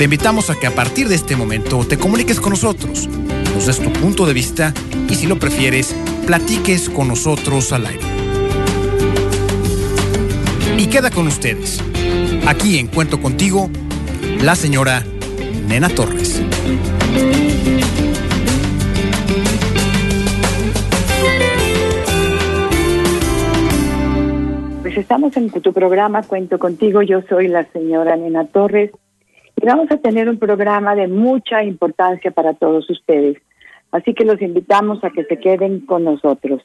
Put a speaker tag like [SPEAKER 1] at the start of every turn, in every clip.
[SPEAKER 1] Te invitamos a que a partir de este momento te comuniques con nosotros, nos des tu punto de vista y si lo prefieres, platiques con nosotros al aire. Y queda con ustedes, aquí en Cuento Contigo, la señora Nena Torres.
[SPEAKER 2] Pues estamos en tu programa Cuento Contigo, yo soy la señora Nena Torres vamos a tener un programa de mucha importancia para todos ustedes. Así que los invitamos a que se queden con nosotros.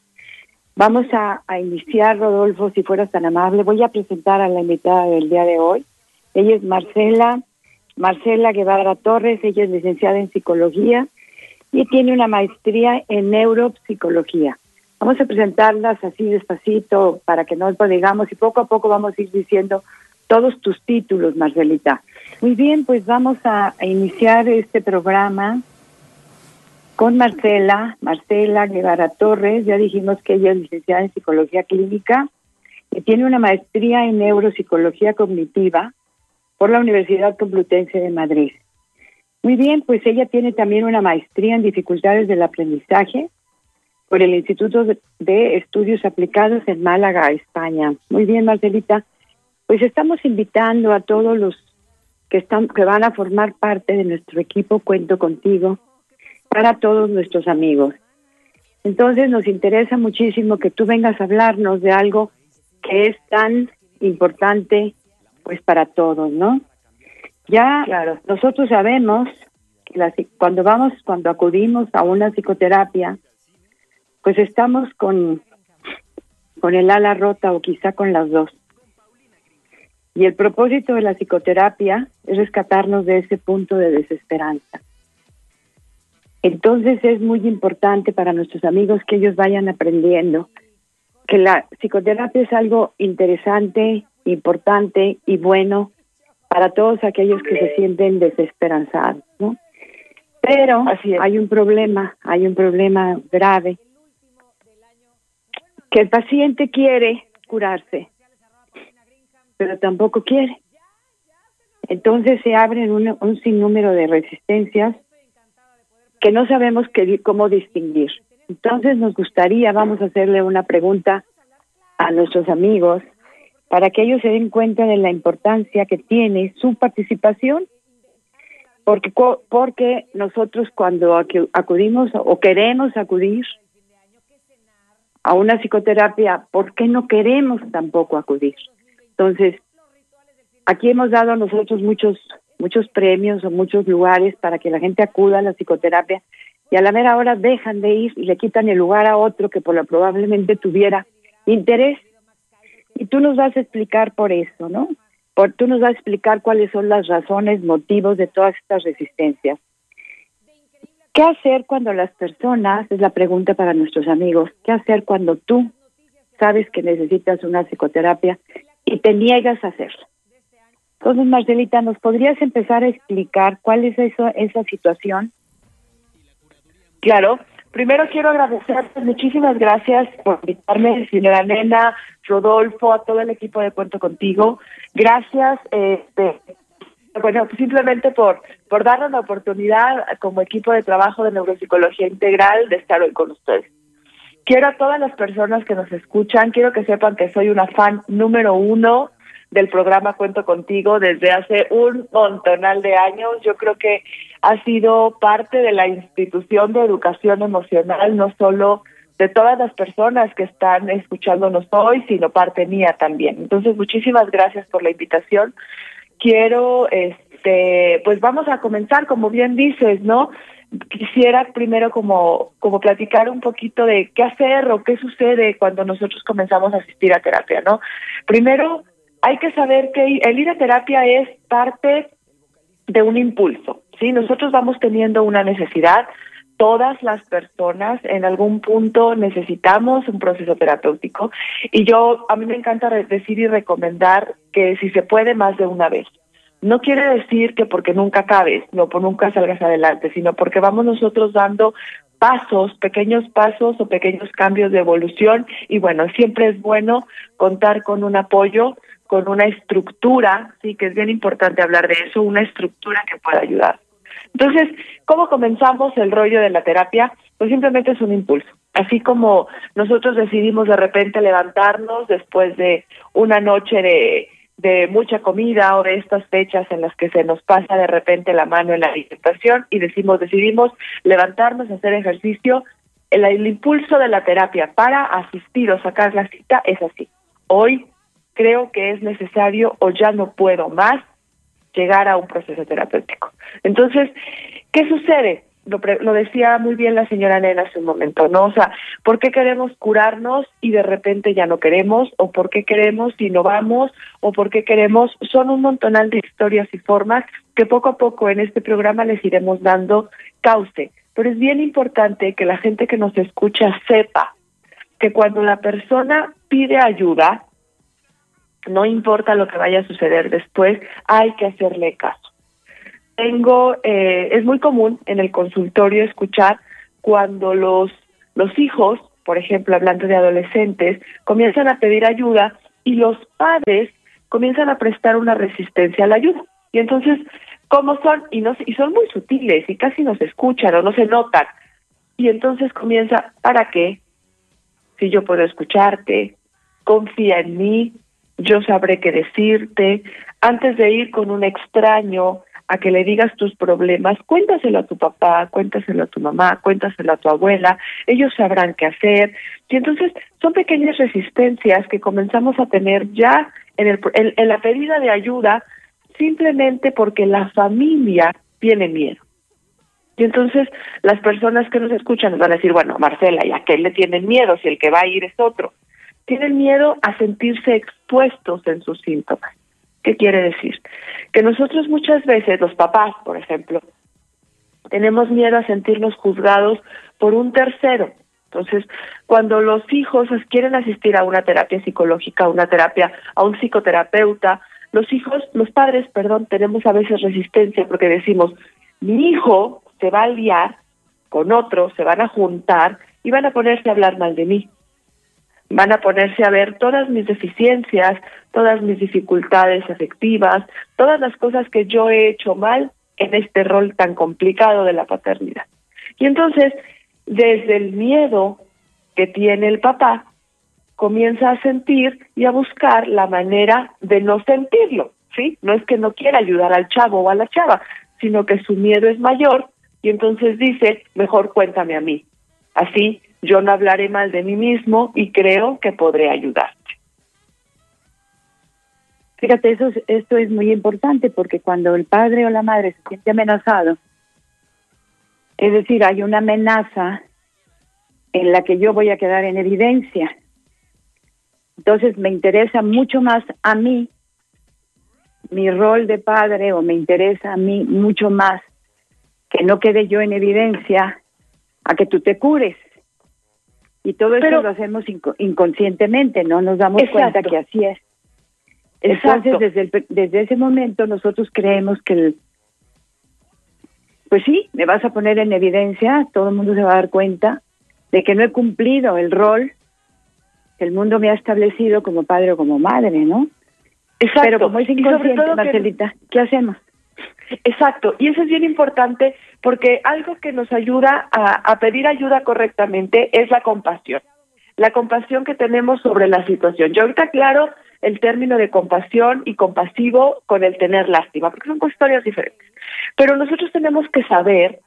[SPEAKER 2] Vamos a, iniciar, Rodolfo, si fueras tan amable. Voy a presentar a la invitada del día de hoy. Ella es Marcela, Marcela Guevara Torres. Ella es licenciada en psicología y tiene una maestría en neuropsicología. Vamos a presentarlas así despacito para que no digamos y poco a poco vamos a ir diciendo todos tus títulos, Marcelita. Muy bien, pues vamos a, iniciar este programa con Marcela, Marcela Guevara Torres. Ya dijimos que ella es licenciada en psicología clínica y tiene una maestría en neuropsicología cognitiva por la Universidad Complutense de Madrid. Muy bien, pues ella tiene también una maestría en dificultades del aprendizaje por el Instituto de Estudios Aplicados en Málaga, España. Muy bien, Marcelita. Pues estamos invitando a todos los que están que van a formar parte de nuestro equipo Cuento contigo para todos nuestros amigos. Entonces nos interesa muchísimo que tú vengas a hablarnos de algo que es tan importante pues para todos, ¿no? Ya claro. nosotros sabemos que cuando vamos, cuando acudimos a una psicoterapia, pues estamos con, con el ala rota o quizá con las dos. Y el propósito de la psicoterapia es rescatarnos de ese punto de desesperanza. Entonces es muy importante para nuestros amigos que ellos vayan aprendiendo que la psicoterapia es algo interesante, importante y bueno para todos aquellos que se sienten desesperanzados, ¿no? Pero hay un problema, hay un problema grave, que el paciente quiere curarse, pero tampoco quiere. Entonces se abren un, un sinnúmero de resistencias que no sabemos qué, cómo distinguir. Entonces nos gustaría, vamos a hacerle una pregunta a nuestros amigos para que ellos se den cuenta de la importancia que tiene su participación, porque, porque nosotros cuando acudimos o queremos acudir a una psicoterapia, ¿por qué no queremos tampoco acudir? Entonces, aquí hemos dado nosotros muchos muchos premios o muchos lugares para que la gente acuda a la psicoterapia y a la mera hora dejan de ir y le quitan el lugar a otro que por lo probablemente tuviera interés. Y tú nos vas a explicar por eso, ¿no? Por, tú nos vas a explicar cuáles son las razones, motivos de todas estas resistencias. ¿Qué hacer cuando las personas, es la pregunta para nuestros amigos, qué hacer cuando tú sabes que necesitas una psicoterapia y te niegas a hacerlo. Entonces, Marcelita, ¿nos podrías empezar a explicar cuál es eso, esa situación?
[SPEAKER 3] Claro. Primero quiero agradecerte, muchísimas gracias por invitarme, señora Nena, Rodolfo, a todo el equipo de Cuento Contigo. Gracias, este, bueno, simplemente por, por darnos la oportunidad como equipo de trabajo de neuropsicología integral de estar hoy con ustedes. Quiero a todas las personas que nos escuchan, quiero que sepan que soy una fan número uno del programa Cuento Contigo desde hace un montonal de años. Yo creo que ha sido parte de la institución de educación emocional, no solo de todas las personas que están escuchándonos hoy, sino parte mía también. Entonces, muchísimas gracias por la invitación. Quiero, este, pues vamos a comenzar, como bien dices, ¿no? Quisiera primero como, como platicar un poquito de qué hacer o qué sucede cuando nosotros comenzamos a asistir a terapia, ¿no? Primero, hay que saber que el ir a terapia es parte de un impulso, ¿sí? Nosotros vamos teniendo una necesidad, todas las personas en algún punto necesitamos un proceso terapéutico y yo a mí me encanta decir y recomendar que si se puede más de una vez. No quiere decir que porque nunca acabes, no por nunca salgas adelante, sino porque vamos nosotros dando pasos, pequeños pasos o pequeños cambios de evolución y bueno, siempre es bueno contar con un apoyo, con una estructura, sí que es bien importante hablar de eso, una estructura que pueda ayudar. Entonces, ¿cómo comenzamos el rollo de la terapia? Pues simplemente es un impulso. Así como nosotros decidimos de repente levantarnos después de una noche de, de mucha comida o de estas fechas en las que se nos pasa de repente la mano en la alimentación y decimos, decidimos levantarnos, hacer ejercicio, el, el impulso de la terapia para asistir o sacar la cita es así. Hoy creo que es necesario o ya no puedo más llegar a un proceso terapéutico. Entonces, ¿qué sucede? Lo, lo, decía muy bien la señora Nena hace un momento, ¿no? O sea, ¿por qué queremos curarnos y de repente ya no queremos? ¿O por qué queremos y no vamos? ¿O por qué queremos? Son un montonal de historias y formas que poco a poco en este programa les iremos dando cauce. Pero es bien importante que la gente que nos escucha sepa que cuando la persona pide ayuda, no importa lo que vaya a suceder después, hay que hacerle caso. Tengo, eh, es muy común en el consultorio escuchar cuando los, los hijos, por ejemplo, hablando de adolescentes, comienzan a pedir ayuda y los padres comienzan a prestar una resistencia a la ayuda. Y entonces, ¿cómo son? Y, no, y son muy sutiles y casi no se escuchan o no se notan. Y entonces comienza, ¿para qué? Si yo puedo escucharte, confía en mí, yo sabré qué decirte, antes de ir con un extraño a que le digas tus problemas, cuéntaselo a tu papá, cuéntaselo a tu mamá, cuéntaselo a tu abuela, ellos sabrán qué hacer. Y entonces son pequeñas resistencias que comenzamos a tener ya en, el, en, la pedida de ayuda simplemente porque la familia tiene miedo. Y entonces las personas que nos escuchan nos van a decir, bueno, Marcela, ¿y a qué le tienen miedo si el que va a ir es otro? tienen miedo a sentirse expuestos en sus síntomas. ¿Qué quiere decir? Que nosotros muchas veces, los papás, por ejemplo, tenemos miedo a sentirnos juzgados por un tercero. Entonces, cuando los hijos quieren asistir a una terapia psicológica, a una terapia, a un psicoterapeuta, los hijos, los padres, perdón, tenemos a veces resistencia porque decimos, mi hijo se va a liar con otro, se van a juntar y van a ponerse a hablar mal de mí van a ponerse a ver todas mis deficiencias, todas mis dificultades afectivas, todas las cosas que yo he hecho mal en este rol tan complicado de la paternidad. Y entonces, desde el miedo que tiene el papá, comienza a sentir y a buscar la manera de no sentirlo, ¿sí? No es que no quiera ayudar al chavo o a la chava, sino que su miedo es mayor y entonces dice, mejor cuéntame a mí. Así yo no hablaré mal de mí mismo y creo que podré ayudarte.
[SPEAKER 2] Fíjate, eso, esto es muy importante porque cuando el padre o la madre se siente amenazado, es decir, hay una amenaza en la que yo voy a quedar en evidencia. Entonces me interesa mucho más a mí mi rol de padre o me interesa a mí mucho más que no quede yo en evidencia a que tú te cures. Y todo eso lo hacemos inconscientemente, no nos damos cuenta que así es. Entonces, desde, desde ese momento nosotros creemos que, el, pues sí, me vas a poner en evidencia, todo el mundo se va a dar cuenta de que no he cumplido el rol que el mundo me ha establecido como padre o como madre, ¿no?
[SPEAKER 3] Exacto.
[SPEAKER 2] Pero como es inconsciente, Marcelita, ¿qué hacemos?
[SPEAKER 3] Exacto, y eso es bien importante porque algo que nos ayuda a, pedir ayuda correctamente es la compasión, la compasión que tenemos sobre la situación. Yo ahorita aclaro el término de compasión y compasivo con el tener lástima, porque son historias diferentes. Pero nosotros tenemos que saber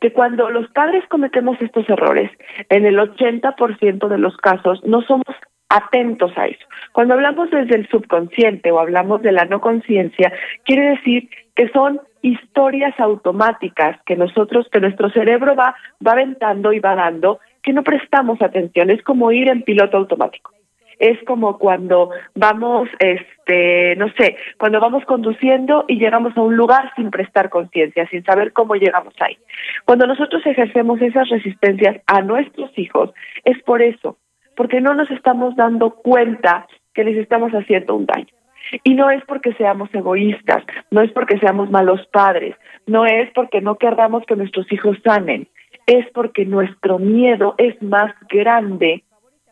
[SPEAKER 3] que cuando los padres cometemos estos errores, en el 80% de los casos no somos atentos a eso. Cuando hablamos desde el subconsciente o hablamos de la no conciencia, quiere decir que son historias automáticas que nosotros, que nuestro cerebro va, va aventando y va dando, que no prestamos atención, es como ir en piloto automático. es como cuando vamos, este, no sé, cuando vamos conduciendo y llegamos a un lugar sin prestar conciencia, sin saber cómo llegamos ahí. Cuando nosotros ejercemos esas resistencias a nuestros hijos, es por eso, porque no nos estamos dando cuenta que les estamos haciendo un daño. Y no es porque seamos egoístas, no es porque seamos malos padres, no es porque no queramos que nuestros hijos sanen, es porque nuestro miedo es más grande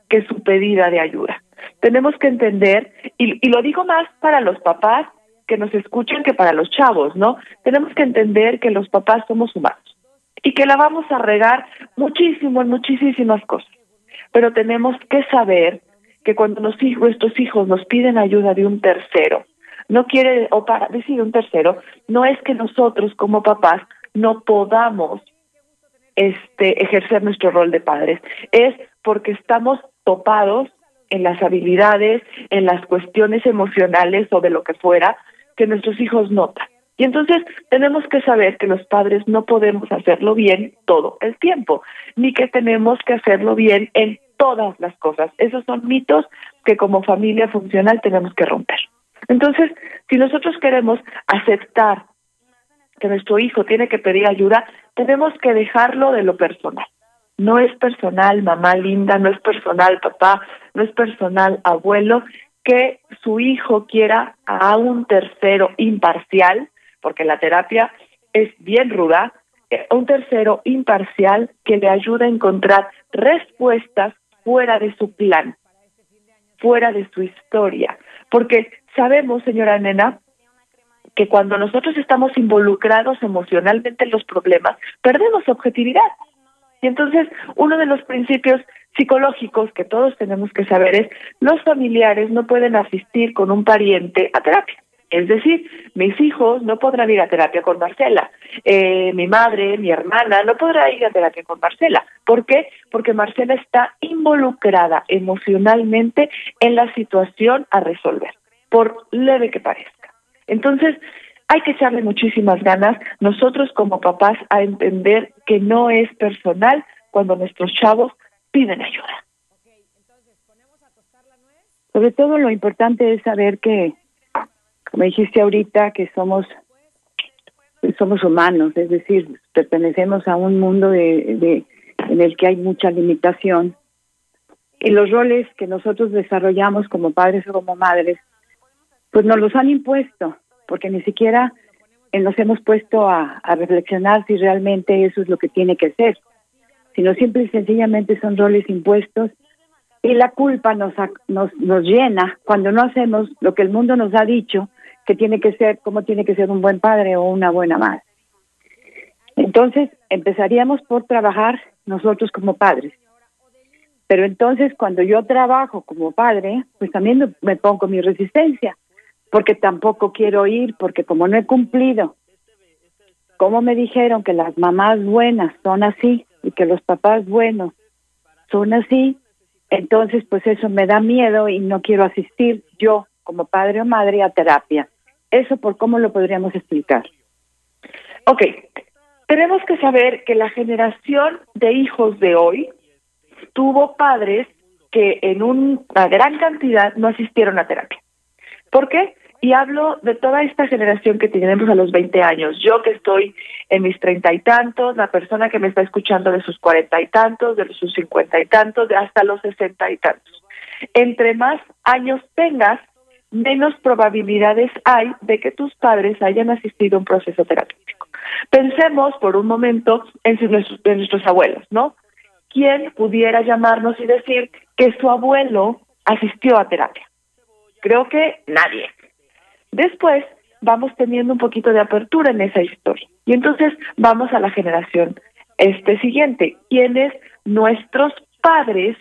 [SPEAKER 3] que su pedida de ayuda. Tenemos que entender, y, y lo digo más para los papás que nos escuchan que para los chavos, ¿no? Tenemos que entender que los papás somos humanos y que la vamos a regar muchísimo en muchísimas cosas. Pero tenemos que saber que cuando nos, nuestros hijos nos piden ayuda de un tercero, no quiere, o para decir un tercero, no es que nosotros como papás no podamos este, ejercer nuestro rol de padres, es porque estamos topados en las habilidades, en las cuestiones emocionales o de lo que fuera que nuestros hijos notan. Y entonces tenemos que saber que los padres no podemos hacerlo bien todo el tiempo, ni que tenemos que hacerlo bien en todas las cosas. Esos son mitos que como familia funcional tenemos que romper. Entonces, si nosotros queremos aceptar que nuestro hijo tiene que pedir ayuda, tenemos que dejarlo de lo personal. No es personal, mamá linda, no es personal, papá, no es personal, abuelo, que su hijo quiera a un tercero imparcial, porque la terapia es bien ruda, un tercero imparcial que le ayude a encontrar respuestas fuera de su plan, fuera de su historia. Porque sabemos, señora nena, que cuando nosotros estamos involucrados emocionalmente en los problemas, perdemos objetividad. Y entonces, uno de los principios psicológicos que todos tenemos que saber es, los familiares no pueden asistir con un pariente a terapia. Es decir, mis hijos no podrán ir a terapia con Marcela, eh, mi madre, mi hermana no podrá ir a terapia con Marcela. ¿Por qué? Porque Marcela está involucrada emocionalmente en la situación a resolver, por leve que parezca. Entonces, hay que echarle muchísimas ganas nosotros como papás a entender que no es personal cuando nuestros chavos piden ayuda.
[SPEAKER 2] Sobre todo lo importante es saber que como dijiste ahorita, que somos somos humanos, es decir, pertenecemos a un mundo de, en el que hay mucha limitación. Y los roles que nosotros desarrollamos como padres o como madres, pues nos los han impuesto, porque ni siquiera nos hemos puesto a, reflexionar si realmente eso es lo que tiene que ser, sino simple y sencillamente son roles impuestos y la culpa nos, nos, nos llena cuando no hacemos lo que el mundo nos ha dicho que tiene que ser, cómo tiene que ser un buen padre o una buena madre. Entonces, empezaríamos por trabajar nosotros como padres. Pero entonces, cuando yo trabajo como padre, pues también me pongo mi resistencia, porque tampoco quiero ir, porque como no he cumplido, como me dijeron que las mamás buenas son así y que los papás buenos son así, entonces pues eso me da miedo y no quiero asistir yo como padre o madre a terapia. Eso por cómo lo podríamos explicar.
[SPEAKER 3] Ok, tenemos que saber que la generación de hijos de hoy tuvo padres que en una gran cantidad no asistieron a terapia. ¿Por qué? Y hablo de toda esta generación que tenemos a los 20 años. Yo que estoy en mis treinta y tantos, la persona que me está escuchando de sus cuarenta y tantos, de sus cincuenta y tantos, de hasta los sesenta y tantos. Entre más años tengas, menos probabilidades hay de que tus padres hayan asistido a un proceso terapéutico. Pensemos por un momento en, nuestros abuelos, ¿no? ¿Quién pudiera llamarnos y decir que su abuelo asistió a terapia? Creo que nadie. Después vamos teniendo un poquito de apertura en esa historia. Y entonces vamos a la generación este siguiente, quienes nuestros padres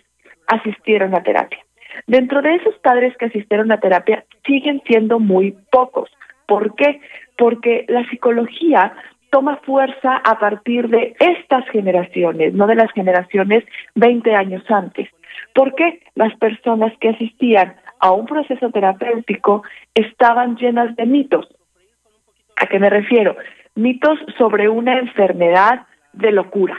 [SPEAKER 3] asistieron a terapia. Dentro de esos padres que asistieron a terapia siguen siendo muy pocos. ¿Por qué? Porque la psicología toma fuerza a partir de estas generaciones, no de las generaciones 20 años antes. Porque las personas que asistían a un proceso terapéutico estaban llenas de mitos. ¿A qué me refiero? Mitos sobre una enfermedad de locura.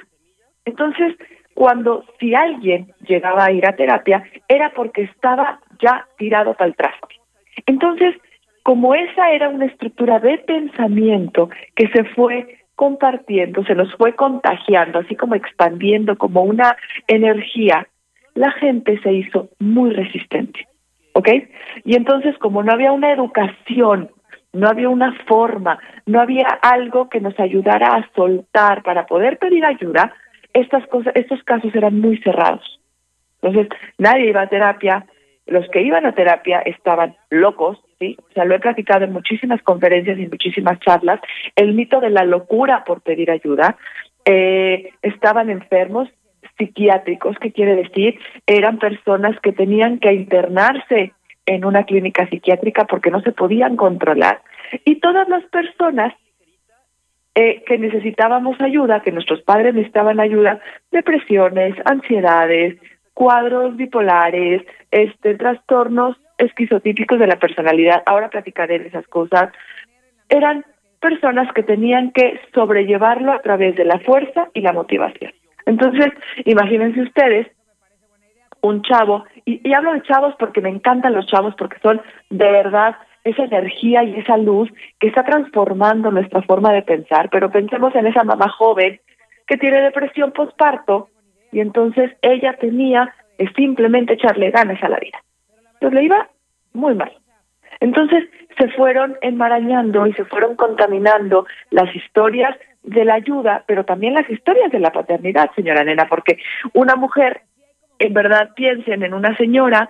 [SPEAKER 3] Entonces, cuando si alguien llegaba a ir a terapia era porque estaba ya tirado para el traste. Entonces, como esa era una estructura de pensamiento que se fue compartiendo, se nos fue contagiando, así como expandiendo como una energía, la gente se hizo muy resistente. ¿Ok? Y entonces, como no había una educación, no había una forma, no había algo que nos ayudara a soltar para poder pedir ayuda, estas cosas, estos casos eran muy cerrados. Entonces, nadie iba a terapia, los que iban a terapia estaban locos, ¿sí? O sea, lo he platicado en muchísimas conferencias y muchísimas charlas, el mito de la locura por pedir ayuda, eh, estaban enfermos psiquiátricos, ¿qué quiere decir? Eran personas que tenían que internarse en una clínica psiquiátrica porque no se podían controlar. Y todas las personas eh, que necesitábamos ayuda, que nuestros padres necesitaban ayuda, depresiones, ansiedades, cuadros bipolares, este, trastornos esquizotípicos de la personalidad, ahora platicaré de esas cosas, eran personas que tenían que sobrellevarlo a través de la fuerza y la motivación. Entonces, imagínense ustedes un chavo, y, y, hablo de chavos porque me encantan los chavos, porque son de verdad esa energía y esa luz que está transformando nuestra forma de pensar, pero pensemos en esa mamá joven que tiene depresión postparto y entonces ella tenía que simplemente echarle ganas a la vida. Entonces le iba muy mal. Entonces se fueron enmarañando y se fueron contaminando las historias de la ayuda, pero también las historias de la paternidad, señora Nena, porque una mujer, en verdad, piensen en una señora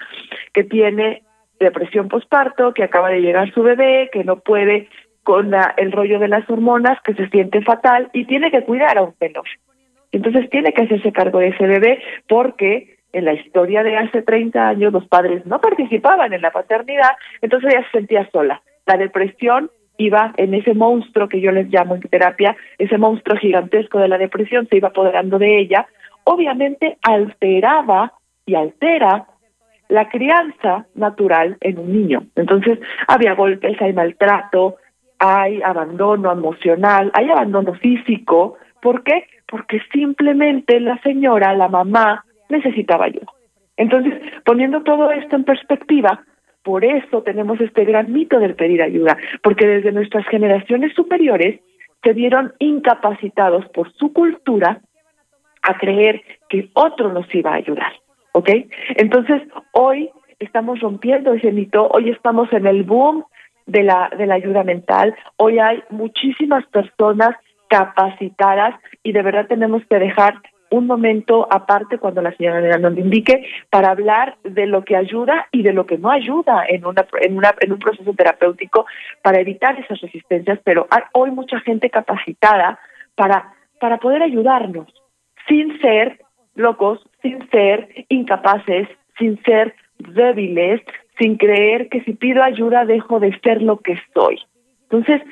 [SPEAKER 3] que tiene depresión postparto, que acaba de llegar su bebé, que no puede con la, el rollo de las hormonas, que se siente fatal y tiene que cuidar a un menor. Entonces tiene que hacerse cargo de ese bebé porque en la historia de hace 30 años los padres no participaban en la paternidad, entonces ella se sentía sola. La depresión iba en ese monstruo que yo les llamo en terapia, ese monstruo gigantesco de la depresión se iba apoderando de ella, obviamente alteraba y altera la crianza natural en un niño. Entonces, había golpes, hay maltrato, hay abandono emocional, hay abandono físico. ¿Por qué? Porque simplemente la señora, la mamá, necesitaba ayuda. Entonces, poniendo todo esto en perspectiva, por eso tenemos este gran mito del pedir ayuda, porque desde nuestras generaciones superiores se vieron incapacitados por su cultura a creer que otro nos iba a ayudar. ¿Ok? Entonces, hoy estamos rompiendo ese mito, hoy estamos en el boom de la, de la ayuda mental, hoy hay muchísimas personas capacitadas y de verdad tenemos que dejar un momento aparte cuando la señora nos indique para hablar de lo que ayuda y de lo que no ayuda en una en una en un proceso terapéutico para evitar esas resistencias, pero hay hoy mucha gente capacitada para para poder ayudarnos sin ser locos, sin ser incapaces, sin ser débiles, sin creer que si pido ayuda dejo de ser lo que soy. Entonces,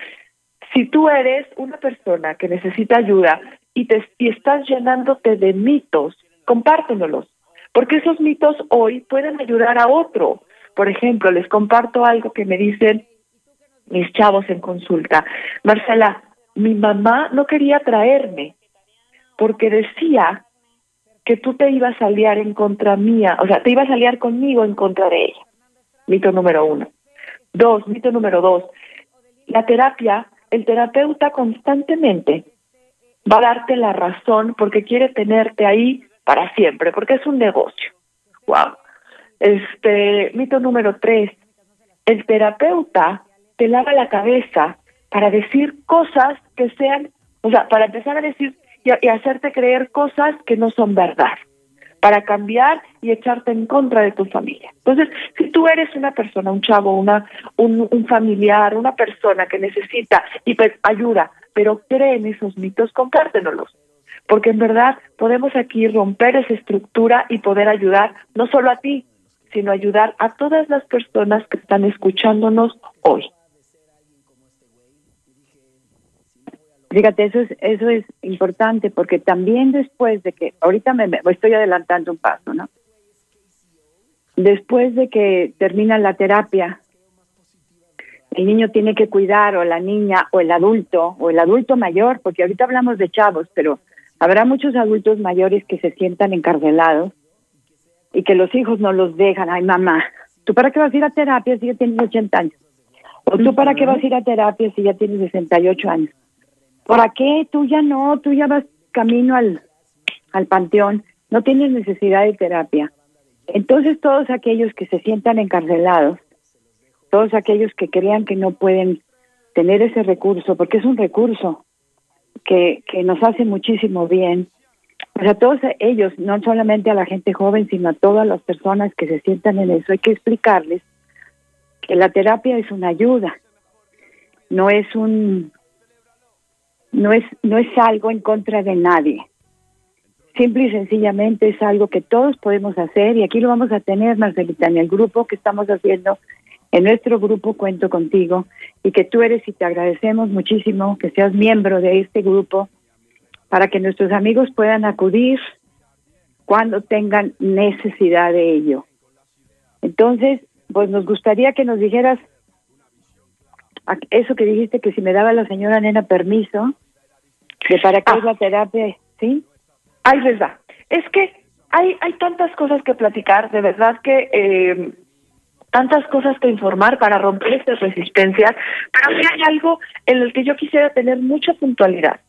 [SPEAKER 3] si tú eres una persona que necesita ayuda y, te, y estás llenándote de mitos, compártenos, porque esos mitos hoy pueden ayudar a otro. Por ejemplo, les comparto algo que me dicen mis chavos en consulta. Marcela, mi mamá no quería traerme porque decía que tú te ibas a aliar en contra mía, o sea, te ibas a aliar conmigo en contra de ella. Mito número uno. Dos, mito número dos. La terapia, el terapeuta constantemente va a darte la razón porque quiere tenerte ahí para siempre, porque es un negocio. Wow. Este, mito número tres. El terapeuta te lava la cabeza para decir cosas que sean, o sea, para empezar a decir y, hacerte creer cosas que no son verdad para cambiar y echarte en contra de tu familia. Entonces, si tú eres una persona, un chavo, una, un, un familiar, una persona que necesita y ayuda, pero cree en esos mitos, compártenoslos. Porque en verdad podemos aquí romper esa estructura y poder ayudar no solo a ti, sino ayudar a todas las personas que están escuchándonos hoy. Fíjate, eso es, eso es importante porque también después de que, ahorita me, estoy adelantando un paso, ¿no? Después de que termina la terapia, el niño tiene que cuidar o la niña o el adulto o el adulto mayor, porque ahorita hablamos de chavos, pero
[SPEAKER 2] Habrá muchos adultos mayores que se sientan encarcelados y que los hijos no los dejan. Ay, mamá, ¿tú para qué vas a ir a terapia si ya tienes 80 años? ¿O tú para qué vas a ir a terapia si ya tienes 68 años? ¿Para qué? Tú ya no, tú ya vas camino al, al panteón, no tienes necesidad de terapia. Entonces todos aquellos que se sientan encarcelados, todos aquellos que crean que no pueden tener ese recurso, porque es un recurso que, que nos hace muchísimo bien, pues a todos ellos, no solamente a la gente joven, sino a todas las personas que se sientan en eso, hay que explicarles que la terapia es una ayuda, no es un no es no es algo en contra de nadie. Simple y sencillamente es algo que todos podemos hacer y aquí lo vamos a tener, Marcelita, en el grupo que estamos haciendo, en nuestro grupo Cuento Contigo y que tú eres y te agradecemos muchísimo que seas miembro de este grupo para que nuestros amigos puedan acudir cuando tengan necesidad de ello. Entonces, pues nos gustaría que nos dijeras eso que dijiste que si me daba la señora Nena permiso de para qué es la terapia, ¿sí?
[SPEAKER 3] Ahí les va. Es que hay, hay tantas cosas que platicar, de verdad que eh, tantas cosas que informar para romper estas resistencias, pero sí hay algo en el que yo quisiera tener mucha puntualidad.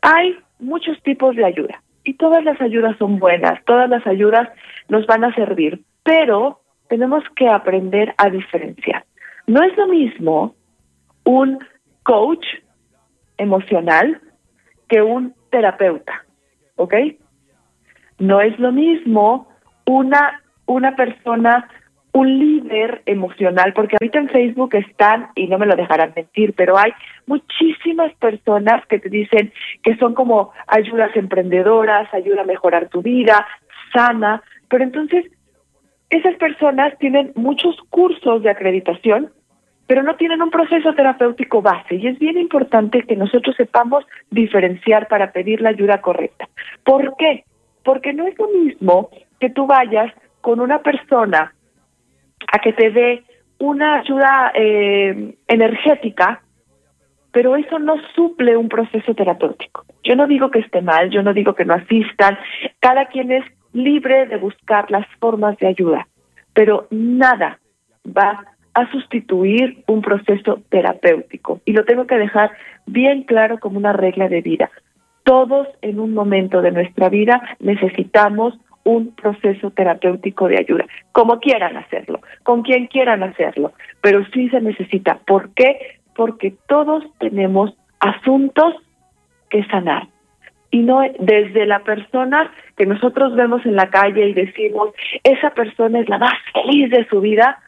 [SPEAKER 3] Hay muchos tipos de ayuda y todas las ayudas son buenas, todas las ayudas nos van a servir, pero tenemos que aprender a diferenciar. No es lo mismo un coach emocional que un terapeuta. ¿ok? No es lo mismo una, una persona, un líder emocional, porque ahorita en Facebook están, y no me lo dejarán mentir, pero hay muchísimas personas que te dicen que son como ayudas emprendedoras, ayuda a mejorar tu vida, sana, pero entonces esas personas tienen muchos cursos de acreditación pero no tienen un proceso terapéutico base y es bien importante que nosotros sepamos diferenciar para pedir la ayuda correcta. ¿Por qué? Porque no es lo mismo que tú vayas con una persona a que te dé una ayuda eh, energética, pero eso no suple un proceso terapéutico. Yo no digo que esté mal, yo no digo que no asistan, cada quien es libre de buscar las formas de ayuda, pero nada va a sustituir un proceso terapéutico. Y lo tengo que dejar bien claro como una regla de vida. Todos en un momento de nuestra vida necesitamos un proceso terapéutico de ayuda, como quieran hacerlo, con quien quieran hacerlo, pero sí se necesita. ¿Por qué? Porque todos tenemos asuntos que sanar. Y no desde la persona que nosotros vemos en la calle y decimos, esa persona es la más feliz de su vida,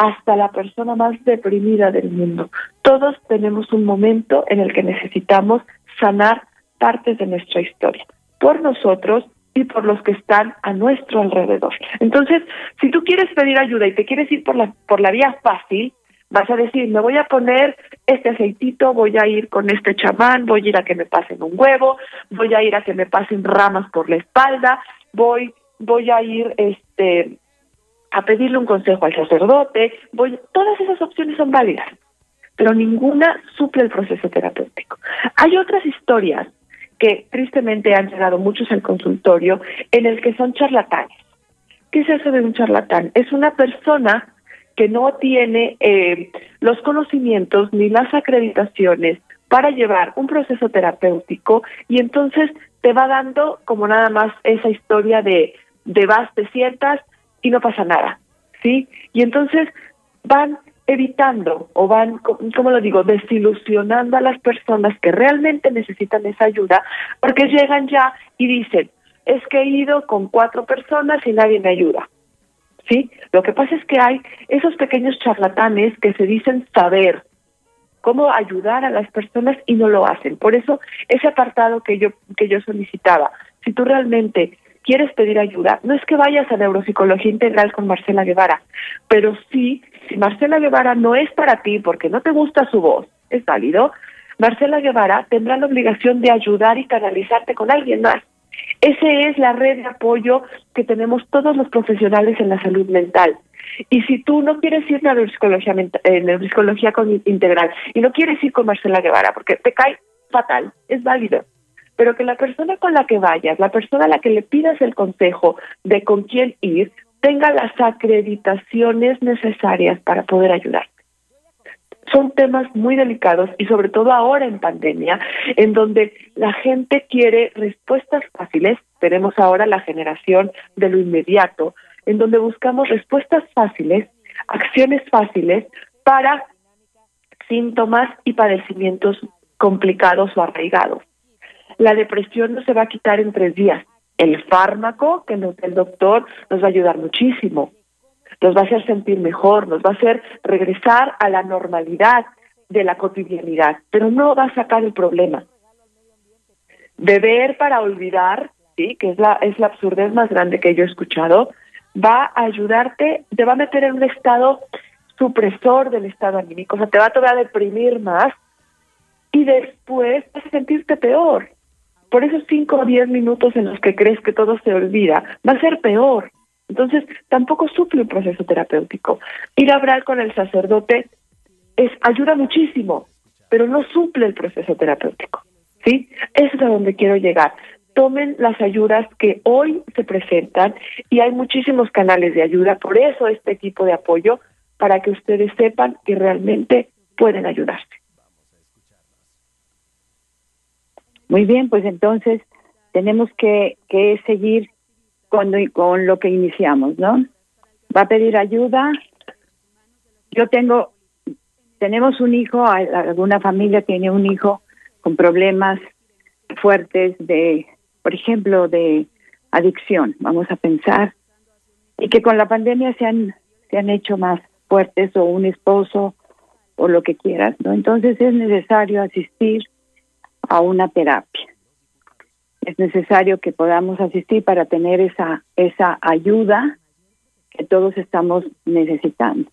[SPEAKER 3] hasta la persona más deprimida del mundo. Todos tenemos un momento en el que necesitamos sanar partes de nuestra historia, por nosotros y por los que están a nuestro alrededor. Entonces, si tú quieres pedir ayuda y te quieres ir por la, por la vía fácil, vas a decir, me voy a poner este aceitito, voy a ir con este chamán, voy a ir a que me pasen un huevo, voy a ir a que me pasen ramas por la espalda, voy voy a ir este a pedirle un consejo al sacerdote, voy, todas esas opciones son válidas, pero ninguna suple el proceso terapéutico. Hay otras historias que tristemente han llegado muchos al consultorio en el que son charlatanes. ¿Qué es eso de un charlatán? Es una persona que no tiene eh, los conocimientos ni las acreditaciones para llevar un proceso terapéutico y entonces te va dando como nada más esa historia de, de vas, te sientas, y no pasa nada, ¿sí? Y entonces van evitando o van, ¿cómo lo digo?, desilusionando a las personas que realmente necesitan esa ayuda, porque llegan ya y dicen, es que he ido con cuatro personas y nadie me ayuda. ¿Sí? Lo que pasa es que hay esos pequeños charlatanes que se dicen saber cómo ayudar a las personas y no lo hacen. Por eso ese apartado que yo que yo solicitaba, si tú realmente quieres pedir ayuda, no es que vayas a neuropsicología integral con Marcela Guevara, pero sí, si Marcela Guevara no es para ti porque no te gusta su voz, es válido, Marcela Guevara tendrá la obligación de ayudar y canalizarte con alguien más. Esa es la red de apoyo que tenemos todos los profesionales en la salud mental. Y si tú no quieres ir a neuropsicología, eh, neuropsicología integral y no quieres ir con Marcela Guevara porque te cae fatal, es válido pero que la persona con la que vayas, la persona a la que le pidas el consejo de con quién ir, tenga las acreditaciones necesarias para poder ayudarte. Son temas muy delicados y sobre todo ahora en pandemia, en donde la gente quiere respuestas fáciles. Tenemos ahora la generación de lo inmediato, en donde buscamos respuestas fáciles, acciones fáciles para síntomas y padecimientos complicados o arraigados. La depresión no se va a quitar en tres días. El fármaco que nos el doctor nos va a ayudar muchísimo. Nos va a hacer sentir mejor, nos va a hacer regresar a la normalidad de la cotidianidad, pero no va a sacar el problema. Beber para olvidar, sí, que es la es la absurdez más grande que yo he escuchado, va a ayudarte, te va a meter en un estado supresor del estado anímico, o sea, te va a todavía deprimir más y después vas a sentirte peor. Por esos cinco o diez minutos en los que crees que todo se olvida, va a ser peor. Entonces, tampoco suple un proceso terapéutico. Ir a hablar con el sacerdote es ayuda muchísimo, pero no suple el proceso terapéutico. ¿Sí? Eso es a donde quiero llegar. Tomen las ayudas que hoy se presentan y hay muchísimos canales de ayuda, por eso este equipo de apoyo, para que ustedes sepan que realmente pueden ayudarse.
[SPEAKER 2] Muy bien, pues entonces tenemos que, que seguir con, con lo que iniciamos, ¿no? Va a pedir ayuda. Yo tengo, tenemos un hijo, alguna familia tiene un hijo con problemas fuertes de, por ejemplo, de adicción, vamos a pensar, y que con la pandemia se han, se han hecho más fuertes o un esposo o lo que quieras, ¿no? Entonces es necesario asistir a una terapia. Es necesario que podamos asistir para tener esa, esa ayuda que todos estamos necesitando.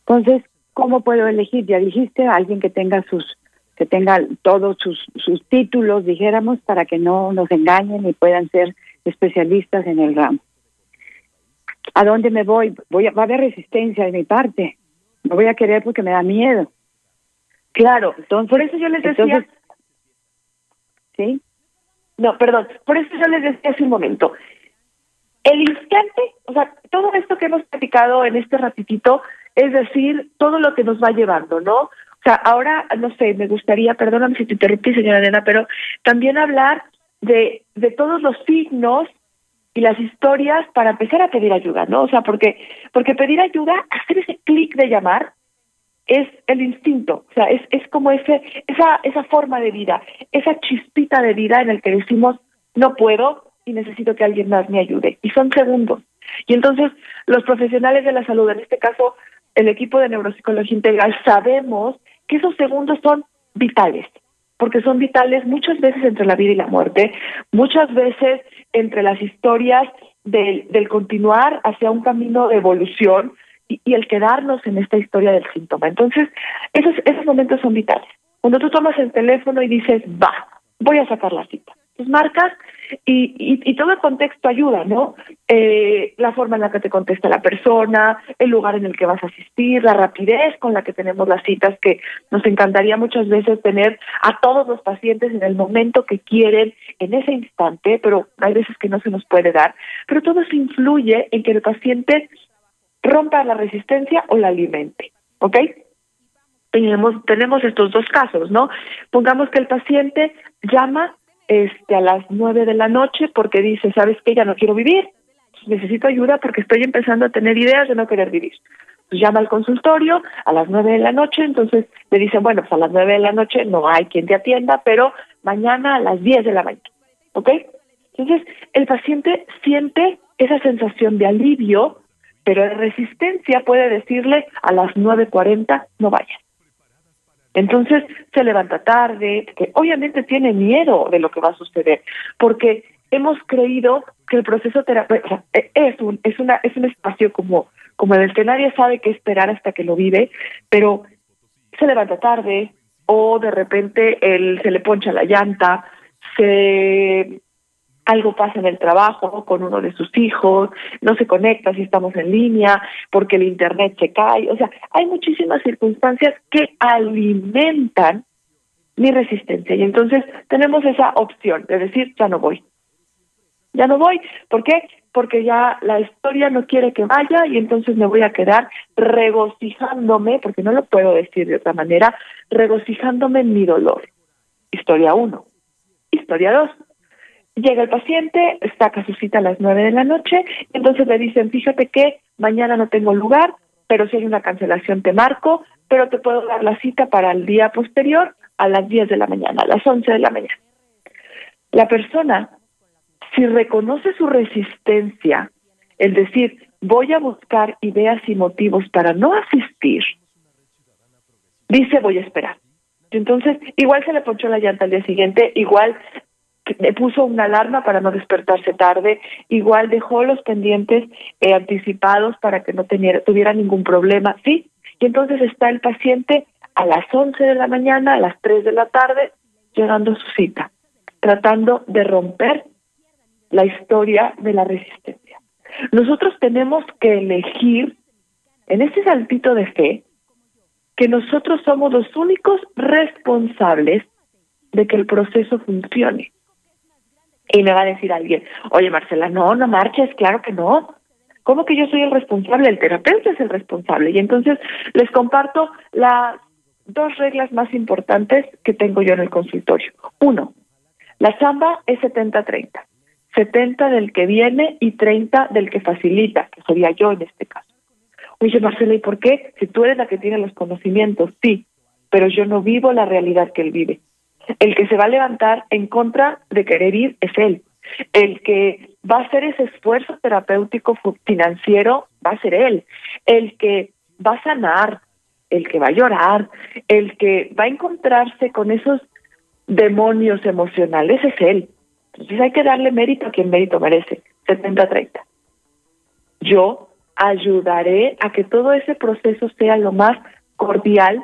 [SPEAKER 2] Entonces, ¿cómo puedo elegir? Ya dijiste a alguien que tenga sus que tenga todos sus, sus títulos, dijéramos, para que no nos engañen y puedan ser especialistas en el ramo. ¿A dónde me voy? voy a, va a haber resistencia de mi parte. No voy a querer porque me da miedo.
[SPEAKER 3] Claro, entonces, por eso yo les decía,
[SPEAKER 2] ¿Sí?
[SPEAKER 3] No, perdón. Por eso yo les decía hace un momento. El instante, o sea, todo esto que hemos platicado en este ratitito, es decir, todo lo que nos va llevando, ¿no? O sea, ahora, no sé, me gustaría, perdóname si te interrumpí, señora Elena, pero también hablar de, de todos los signos y las historias para empezar a pedir ayuda, ¿no? O sea, porque, porque pedir ayuda, hacer ese clic de llamar, es el instinto, o sea, es, es como ese, esa, esa forma de vida, esa chispita de vida en el que decimos, no puedo y necesito que alguien más me ayude. Y son segundos. Y entonces los profesionales de la salud, en este caso el equipo de neuropsicología integral, sabemos que esos segundos son vitales, porque son vitales muchas veces entre la vida y la muerte, muchas veces entre las historias del, del continuar hacia un camino de evolución, y, el quedarnos en esta historia del síntoma. Entonces, esos, esos momentos son vitales. Cuando tú tomas el teléfono y dices, va, voy a sacar la cita. Pues marcas y, y, todo el contexto ayuda, ¿no? Eh, la forma en la que te contesta la persona, el lugar en el que vas a asistir, la rapidez con la que tenemos las citas, que nos encantaría muchas veces tener a todos los pacientes en el momento que quieren, en ese instante, pero hay veces que no se nos puede dar. Pero todo eso influye en que el paciente rompa la resistencia o la alimente, ¿ok? Tenemos, tenemos estos dos casos, ¿no? Pongamos que el paciente llama este, a las nueve de la noche porque dice, ¿sabes qué? Ya no quiero vivir, necesito ayuda porque estoy empezando a tener ideas de no querer vivir. Pues llama al consultorio a las nueve de la noche, entonces le dicen, bueno, pues a las nueve de la noche no hay quien te atienda, pero mañana a las diez de la mañana, ¿ok? Entonces, el paciente siente esa sensación de alivio pero la resistencia puede decirle a las 9.40 no vaya. Entonces se levanta tarde, que obviamente tiene miedo de lo que va a suceder, porque hemos creído que el proceso terapéutico es un es una es un espacio como como en el que nadie sabe qué esperar hasta que lo vive, pero se levanta tarde o de repente él se le poncha la llanta, se algo pasa en el trabajo con uno de sus hijos, no se conecta si estamos en línea, porque el Internet se cae. O sea, hay muchísimas circunstancias que alimentan mi resistencia. Y entonces tenemos esa opción de decir, ya no voy. Ya no voy. ¿Por qué? Porque ya la historia no quiere que vaya y entonces me voy a quedar regocijándome, porque no lo puedo decir de otra manera, regocijándome en mi dolor. Historia uno. Historia dos. Llega el paciente, saca su cita a las nueve de la noche, entonces le dicen, fíjate que mañana no tengo lugar, pero si hay una cancelación te marco, pero te puedo dar la cita para el día posterior a las 10 de la mañana, a las 11 de la mañana. La persona, si reconoce su resistencia, es decir, voy a buscar ideas y motivos para no asistir, dice voy a esperar. Entonces, igual se le ponchó la llanta al día siguiente, igual le puso una alarma para no despertarse tarde, igual dejó los pendientes eh, anticipados para que no tuviera ningún problema, ¿sí? Y entonces está el paciente a las 11 de la mañana, a las 3 de la tarde, llegando a su cita, tratando de romper la historia de la resistencia. Nosotros tenemos que elegir en ese saltito de fe que nosotros somos los únicos responsables de que el proceso funcione. Y me va a decir alguien, oye Marcela, no, no marches, claro que no. ¿Cómo que yo soy el responsable? El terapeuta es el responsable. Y entonces les comparto las dos reglas más importantes que tengo yo en el consultorio. Uno, la samba es 70-30. 70 del que viene y 30 del que facilita, que sería yo en este caso. Oye, Marcela, ¿y por qué? Si tú eres la que tiene los conocimientos, sí, pero yo no vivo la realidad que él vive. El que se va a levantar en contra de querer ir es él. El que va a hacer ese esfuerzo terapéutico financiero va a ser él. El que va a sanar, el que va a llorar, el que va a encontrarse con esos demonios emocionales es él. Entonces hay que darle mérito a quien mérito merece, 70-30. Yo ayudaré a que todo ese proceso sea lo más cordial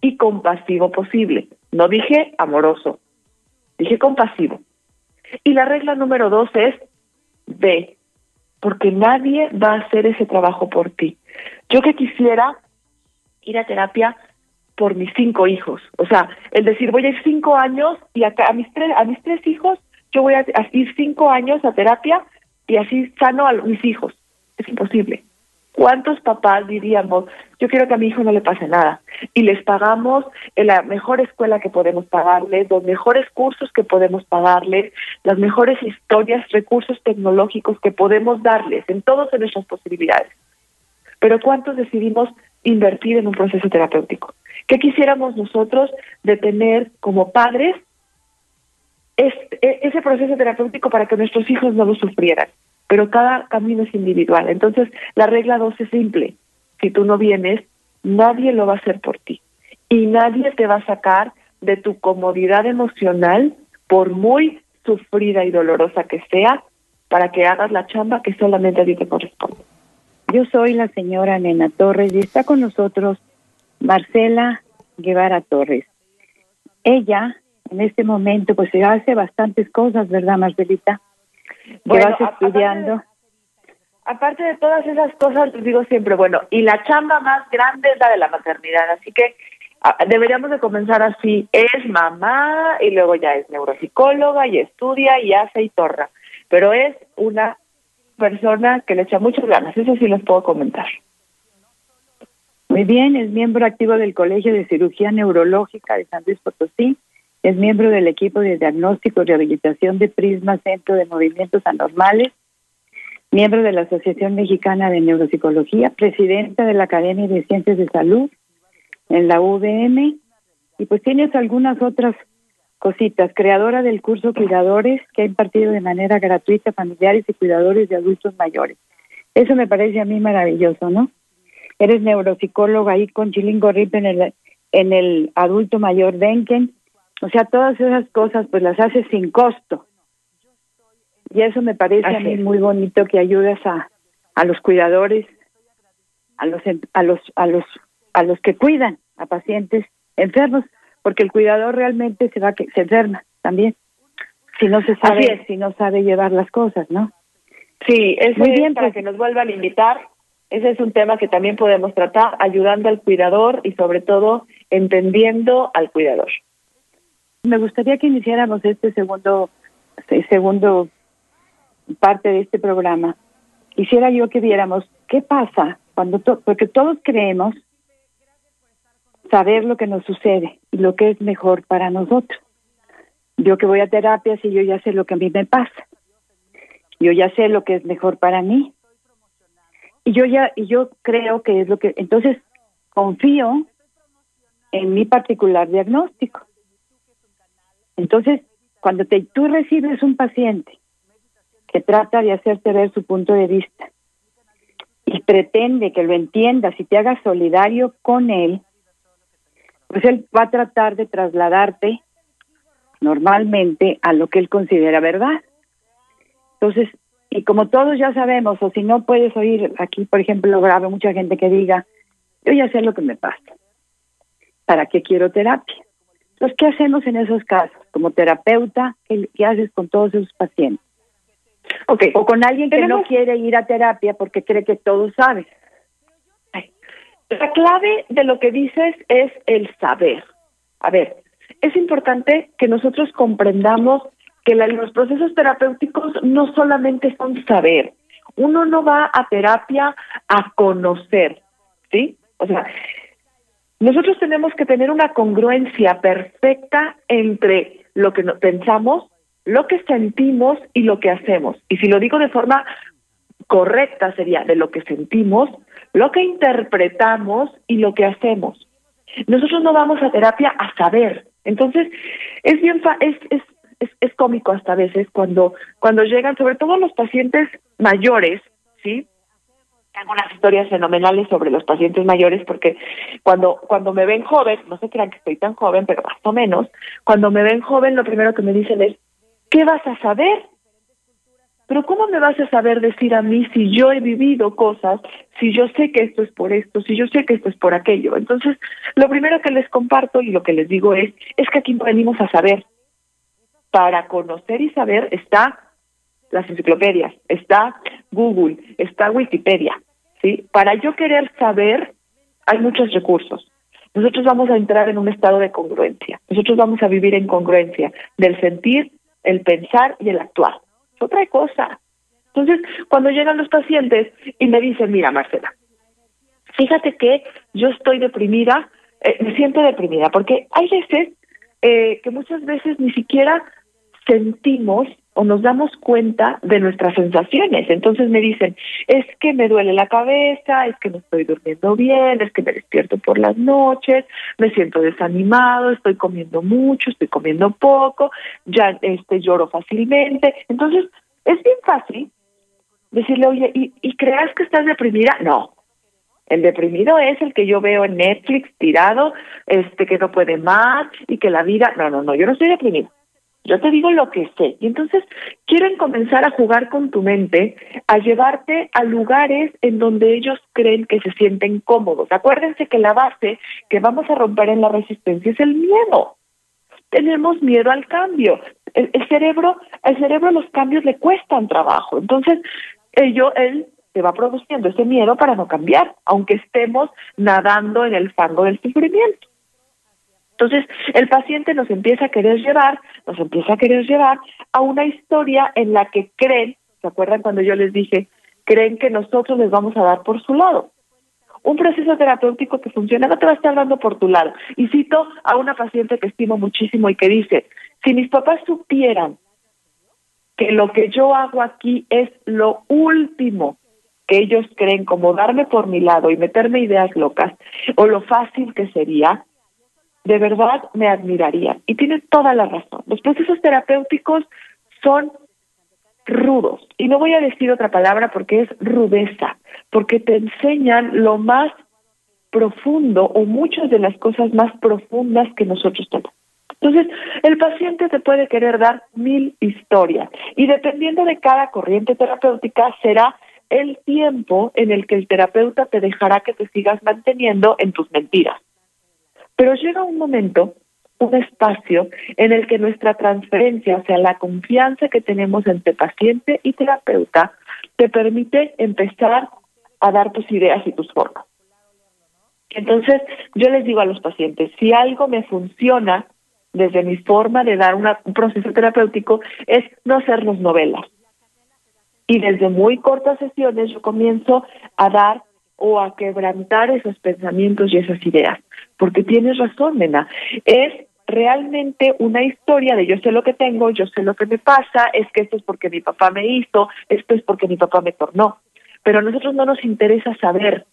[SPEAKER 3] y compasivo posible. No dije amoroso, dije compasivo. Y la regla número dos es ve, porque nadie va a hacer ese trabajo por ti. Yo que quisiera ir a terapia por mis cinco hijos, o sea, el decir voy a ir cinco años y a, a mis tres a mis tres hijos yo voy a ir cinco años a terapia y así sano a mis hijos. Es imposible. ¿Cuántos papás diríamos, yo quiero que a mi hijo no le pase nada? Y les pagamos en la mejor escuela que podemos pagarles, los mejores cursos que podemos pagarles, las mejores historias, recursos tecnológicos que podemos darles, en todas nuestras posibilidades. Pero ¿cuántos decidimos invertir en un proceso terapéutico? ¿Qué quisiéramos nosotros de tener como padres e, ese proceso terapéutico para que nuestros hijos no lo sufrieran? Pero cada camino es individual. Entonces, la regla dos es simple. Si tú no vienes, nadie lo va a hacer por ti. Y nadie te va a sacar de tu comodidad emocional, por muy sufrida y dolorosa que sea, para que hagas la chamba que solamente a ti te corresponde.
[SPEAKER 2] Yo soy la señora Nena Torres y está con nosotros Marcela Guevara Torres. Ella, en este momento, pues se hace bastantes cosas, ¿verdad, Marcelita? Bueno, vas estudiando.
[SPEAKER 3] Aparte de, todas esas cosas, les digo siempre, bueno, y la chamba más grande es la de la maternidad, así que ah, deberíamos de comenzar así, es mamá y luego ya es neuropsicóloga y estudia y hace y torra, pero es una persona que le echa muchas ganas, eso sí les puedo comentar.
[SPEAKER 2] Muy bien, es miembro activo del Colegio de Cirugía Neurológica de San Luis Potosí, es miembro del equipo de diagnóstico y rehabilitación de Prisma Centro de Movimientos Anormales, miembro de la Asociación Mexicana de Neuropsicología, presidenta de la Academia de Ciencias de Salud en la UVM, y pues tienes algunas otras cositas, creadora del curso Cuidadores que ha impartido de manera gratuita a familiares y cuidadores de adultos mayores. Eso me parece a mí maravilloso, ¿no? Eres neuropsicóloga ahí con Chilingo Rip en el, en el adulto mayor Denken o sea, todas esas cosas pues las haces sin costo. Y eso me parece a mí muy bonito que ayudas a, a los cuidadores, a los a los a los a los que cuidan a pacientes enfermos, porque el cuidador realmente se va que se enferma también si no se sabe si no sabe llevar las cosas, ¿no?
[SPEAKER 3] Sí, es muy bien para pues. que nos vuelvan a invitar. Ese es un tema que también podemos tratar ayudando al cuidador y sobre todo entendiendo al cuidador.
[SPEAKER 2] Me gustaría que iniciáramos este segundo, este segundo parte de este programa. Quisiera yo que viéramos qué pasa cuando, porque todos creemos saber lo que nos sucede y lo que es mejor para nosotros. Yo que voy a terapia, si yo ya sé lo que a mí me pasa. Yo ya sé lo que es mejor para mí. Y yo ya, y yo creo que es lo que, entonces confío en mi particular diagnóstico. Entonces, cuando te, tú recibes un paciente que trata de hacerte ver su punto de vista y pretende que lo entiendas y te hagas solidario con él, pues él va a tratar de trasladarte normalmente a lo que él considera verdad. Entonces, y como todos ya sabemos, o si no puedes oír aquí, por ejemplo, lo grave mucha gente que diga, yo ya sé lo que me pasa, ¿para qué quiero terapia? Entonces, ¿qué hacemos en esos casos? Como terapeuta, ¿qué, haces con todos esos pacientes? Okay. O con alguien que no quiere ir a terapia porque cree que todo sabe.
[SPEAKER 3] La clave de lo que dices es el saber. A ver, es importante que nosotros comprendamos que los procesos terapéuticos no solamente son saber. Uno no va a terapia a conocer, ¿sí? O sea, nosotros tenemos que tener una congruencia perfecta entre lo que pensamos, lo que sentimos y lo que hacemos. Y si lo digo de forma correcta sería de lo que sentimos, lo que interpretamos y lo que hacemos. Nosotros no vamos a terapia a saber. Entonces, es bien es, es, es, es cómico hasta veces cuando cuando llegan, sobre todo los pacientes mayores, ¿sí? Tengo unas historias fenomenales sobre los pacientes mayores porque cuando cuando me ven joven, no se crean que estoy tan joven, pero más o menos, cuando me ven joven lo primero que me dicen es, ¿qué vas a saber? Pero ¿cómo me vas a saber decir a mí si yo he vivido cosas, si yo sé que esto es por esto, si yo sé que esto es por aquello? Entonces, lo primero que les comparto y lo que les digo es, es que aquí venimos a saber. Para conocer y saber está las enciclopedias, está Google, está Wikipedia. Para yo querer saber, hay muchos recursos. Nosotros vamos a entrar en un estado de congruencia. Nosotros vamos a vivir en congruencia del sentir, el pensar y el actuar otra cosa. Entonces, cuando llegan los pacientes y me dicen, mira, Marcela, fíjate que yo estoy deprimida, eh, me siento deprimida, porque hay veces eh, que muchas veces ni siquiera sentimos o nos damos cuenta de nuestras sensaciones. Entonces me dicen, es que me duele la cabeza, es que no estoy durmiendo bien, es que me despierto por las noches, me siento desanimado, estoy comiendo mucho, estoy comiendo poco, ya este lloro fácilmente. Entonces, es bien fácil decirle, oye, ¿y, ¿y creas que estás deprimida? No, el deprimido es el que yo veo en Netflix tirado, este que no puede más y que la vida, no, no, no, yo no estoy deprimido. Yo te digo lo que sé. Y entonces quieren comenzar a jugar con tu mente, a llevarte a lugares en donde ellos creen que se sienten cómodos. Acuérdense que la base que vamos a romper en la resistencia es el miedo. Tenemos miedo al cambio. El, cerebro, el cerebro los cambios le cuestan trabajo. Entonces, ello, él se va produciendo ese miedo para no cambiar, aunque estemos nadando en el fango del sufrimiento. Entonces, el paciente nos empieza a querer llevar, nos empieza a querer llevar a una historia en la que creen, ¿se acuerdan cuando yo les dije, creen que nosotros les vamos a dar por su lado? Un proceso terapéutico que funciona no te va a estar dando por tu lado. Y cito a una paciente que estimo muchísimo y que dice, si mis papás supieran que lo que yo hago aquí es lo último que ellos creen como darme por mi lado y meterme ideas locas, o lo fácil que sería, de verdad me admiraría. Y tiene toda la razón. Los procesos terapéuticos son rudos. Y no voy a decir otra palabra porque es rudeza, porque te enseñan lo más profundo o muchas de las cosas más profundas que nosotros tenemos. Entonces, el paciente te puede querer dar mil historias y dependiendo de cada corriente terapéutica será el tiempo en el que el terapeuta te dejará que te sigas manteniendo en tus mentiras. Pero llega un momento, un espacio en el que nuestra transferencia, o sea, la confianza que tenemos entre paciente y terapeuta, te permite empezar a dar tus ideas y tus formas. Entonces, yo les digo a los pacientes, si algo me funciona, desde mi forma de dar un proceso terapéutico, es no hacernos novelas. Y desde muy cortas sesiones yo comienzo a dar o a quebrantar esos pensamientos y esas ideas. Porque tienes razón, nena. Es realmente una historia de yo sé lo que tengo, yo sé lo que me pasa, es que esto es porque mi papá me hizo, esto es porque mi papá me tornó. Pero a nosotros no nos interesa saber,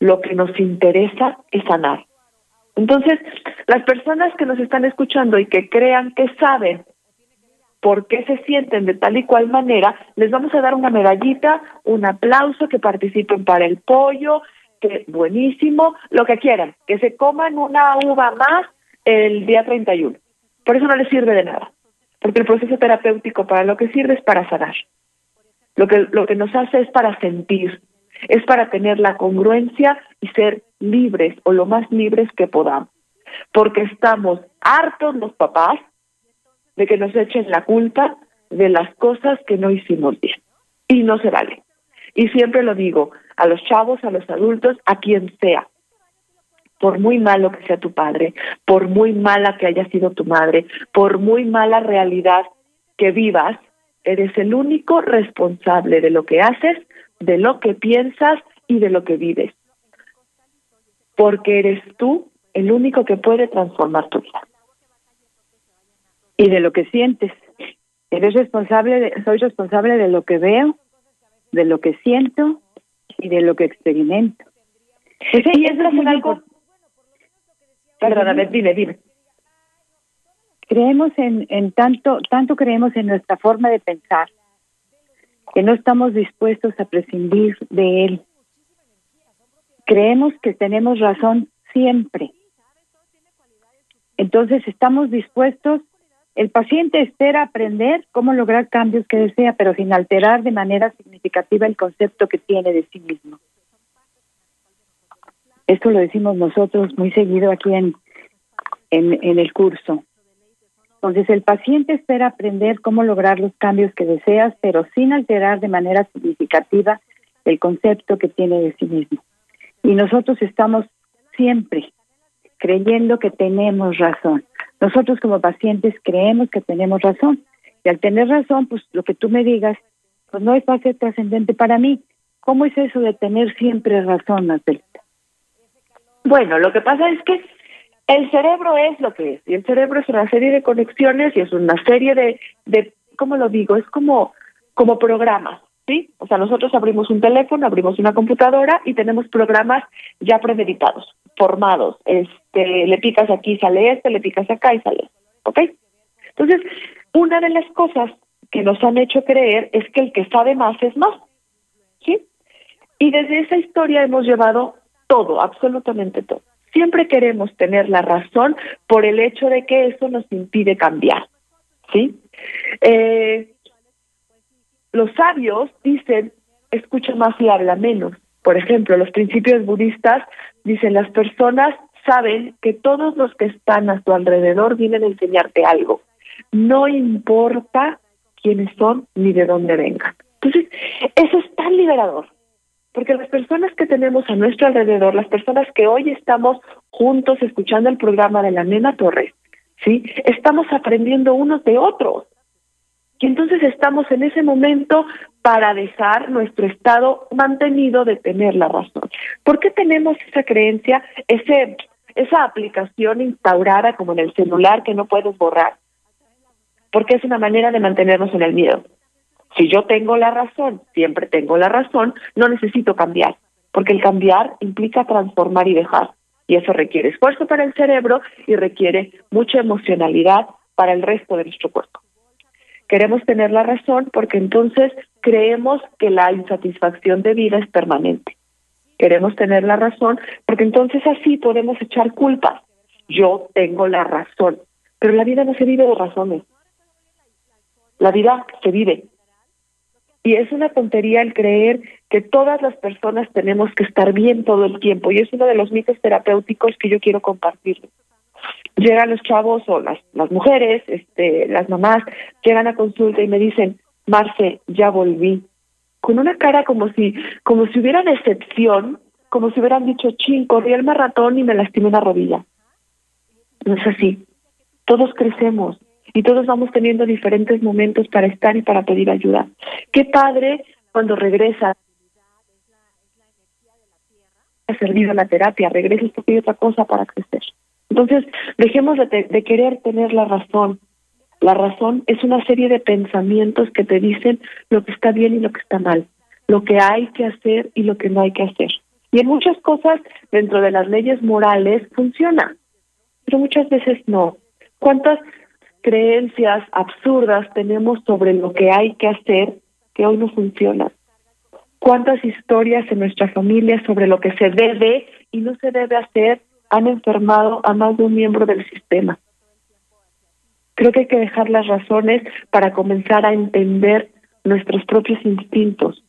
[SPEAKER 3] lo que nos interesa es sanar. Entonces, las personas que nos están escuchando y que crean que saben por qué se sienten de tal y cual manera, les vamos a dar una medallita, un aplauso, que participen para el pollo, que buenísimo, lo que quieran, que se coman una uva más el día 31. Por eso no les sirve de nada, porque el proceso terapéutico para lo que sirve es para sanar. Lo que, lo que nos hace es para sentir, es para tener la congruencia y ser libres o lo más libres que podamos. Porque estamos hartos los papás de que nos echen la culpa de las cosas que no hicimos bien. Y no se vale. Y siempre lo digo, a los chavos, a los adultos, a quien sea por muy malo que sea tu padre, por muy mala que haya sido tu madre, por muy mala realidad que vivas, eres el único responsable de lo que haces, de lo que piensas y de lo que vives. Porque eres tú el único que puede transformar tu vida.
[SPEAKER 2] Y de lo que sientes. Eres responsable, de, soy responsable de lo que veo, de lo que siento y de lo que experimento.
[SPEAKER 3] y eso es algo Perdóname, dime, dime.
[SPEAKER 2] Creemos en, en tanto, tanto creemos en nuestra forma de pensar que no estamos dispuestos a prescindir de él. Creemos que tenemos razón siempre. Entonces estamos dispuestos, el paciente espera aprender cómo lograr cambios que desea, pero sin alterar de manera significativa el concepto que tiene de sí mismo. Esto lo decimos nosotros muy seguido aquí en, en, el curso. Entonces, el paciente espera aprender cómo lograr los cambios que deseas, pero sin alterar de manera significativa el concepto que tiene de sí mismo. Y nosotros estamos siempre creyendo que tenemos razón. Nosotros como pacientes creemos que tenemos razón. Y al tener razón, pues lo que tú me digas, pues no es a ser trascendente para mí. ¿Cómo es eso de tener siempre razón, Marcelita?
[SPEAKER 3] Bueno, lo que pasa es que el cerebro es lo que es, y el cerebro es una serie de conexiones y es una serie de, de ¿cómo lo digo? Es como, como programas, ¿sí? O sea, nosotros abrimos un teléfono, abrimos una computadora y tenemos programas ya premeditados, formados. Este, le picas aquí, sale este, le picas acá y sale, ¿ok? Entonces, una de las cosas que nos han hecho creer es que el que sabe más es más, ¿sí? Y desde esa historia hemos llevado todo, absolutamente todo. Siempre queremos tener la razón por el hecho de que eso nos impide cambiar, ¿sí? Eh, los sabios dicen, escucha más y habla menos. Por ejemplo, los principios budistas dicen, las personas saben que todos los que están a tu alrededor vienen a enseñarte algo. No importa quiénes son ni de dónde vengan. Entonces, eso es tan liberador. Porque las personas que tenemos a nuestro alrededor, las personas que hoy estamos juntos escuchando el programa de la nena Torres, ¿sí? Estamos aprendiendo unos de otros. Y entonces estamos en ese momento para dejar nuestro estado mantenido de tener la razón. ¿Por qué tenemos esa creencia, ese, esa aplicación instaurada como en el celular que no puedes borrar? Porque es una manera de mantenernos en el miedo. Si yo tengo la razón, siempre tengo la razón, no necesito cambiar, porque el cambiar implica transformar y dejar. Y eso requiere esfuerzo para el cerebro y requiere mucha emocionalidad para el resto de nuestro cuerpo. Queremos tener la razón porque entonces creemos que la insatisfacción de vida es permanente. Queremos tener la razón porque entonces así podemos echar culpas. Yo tengo la razón, pero la vida no se vive de razones. La vida se vive y es una tontería el creer que todas las personas tenemos que estar bien todo el tiempo. Y es uno de los mitos terapéuticos que yo quiero compartir. Llegan los chavos o las, las mujeres, este, las mamás, llegan a consulta y me dicen, Marce, ya volví. Con una cara como si, como si hubiera decepción, como si hubieran dicho, ching, corrí el maratón y me lastimé una rodilla. No es así. Todos crecemos y todos vamos teniendo diferentes momentos para estar y para pedir ayuda. Qué padre cuando regresa ha servido la terapia, regresas porque hay otra cosa para crecer. Entonces, dejemos de, de, querer tener la razón. La razón es una serie de pensamientos que te dicen lo que está bien y lo que está mal, lo que hay que hacer y lo que no hay que hacer. Y en muchas cosas dentro de las leyes morales funciona, pero muchas veces no. ¿Cuántas creencias absurdas tenemos sobre lo que hay que hacer que hoy no funcionan? ¿Cuántas historias en nuestra familia sobre lo que se debe y no se debe hacer han enfermado a más de un miembro del sistema? Creo que hay que dejar las razones para comenzar a entender nuestros propios instintos.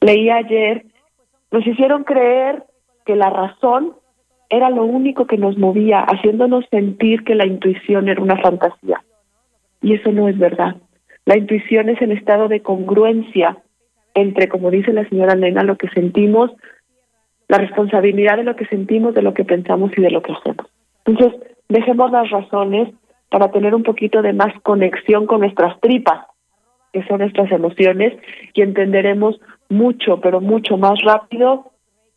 [SPEAKER 3] Leí ayer, nos hicieron creer que la razón era lo único que nos movía, haciéndonos sentir que la intuición era una fantasía. Y eso no es verdad. La intuición es el estado de congruencia entre, como dice la señora Nena, lo que sentimos, la responsabilidad de lo que sentimos, de lo que pensamos y de lo que hacemos. Entonces, dejemos las razones para tener un poquito de más conexión con nuestras tripas, que son nuestras emociones, y entenderemos mucho, pero mucho más rápido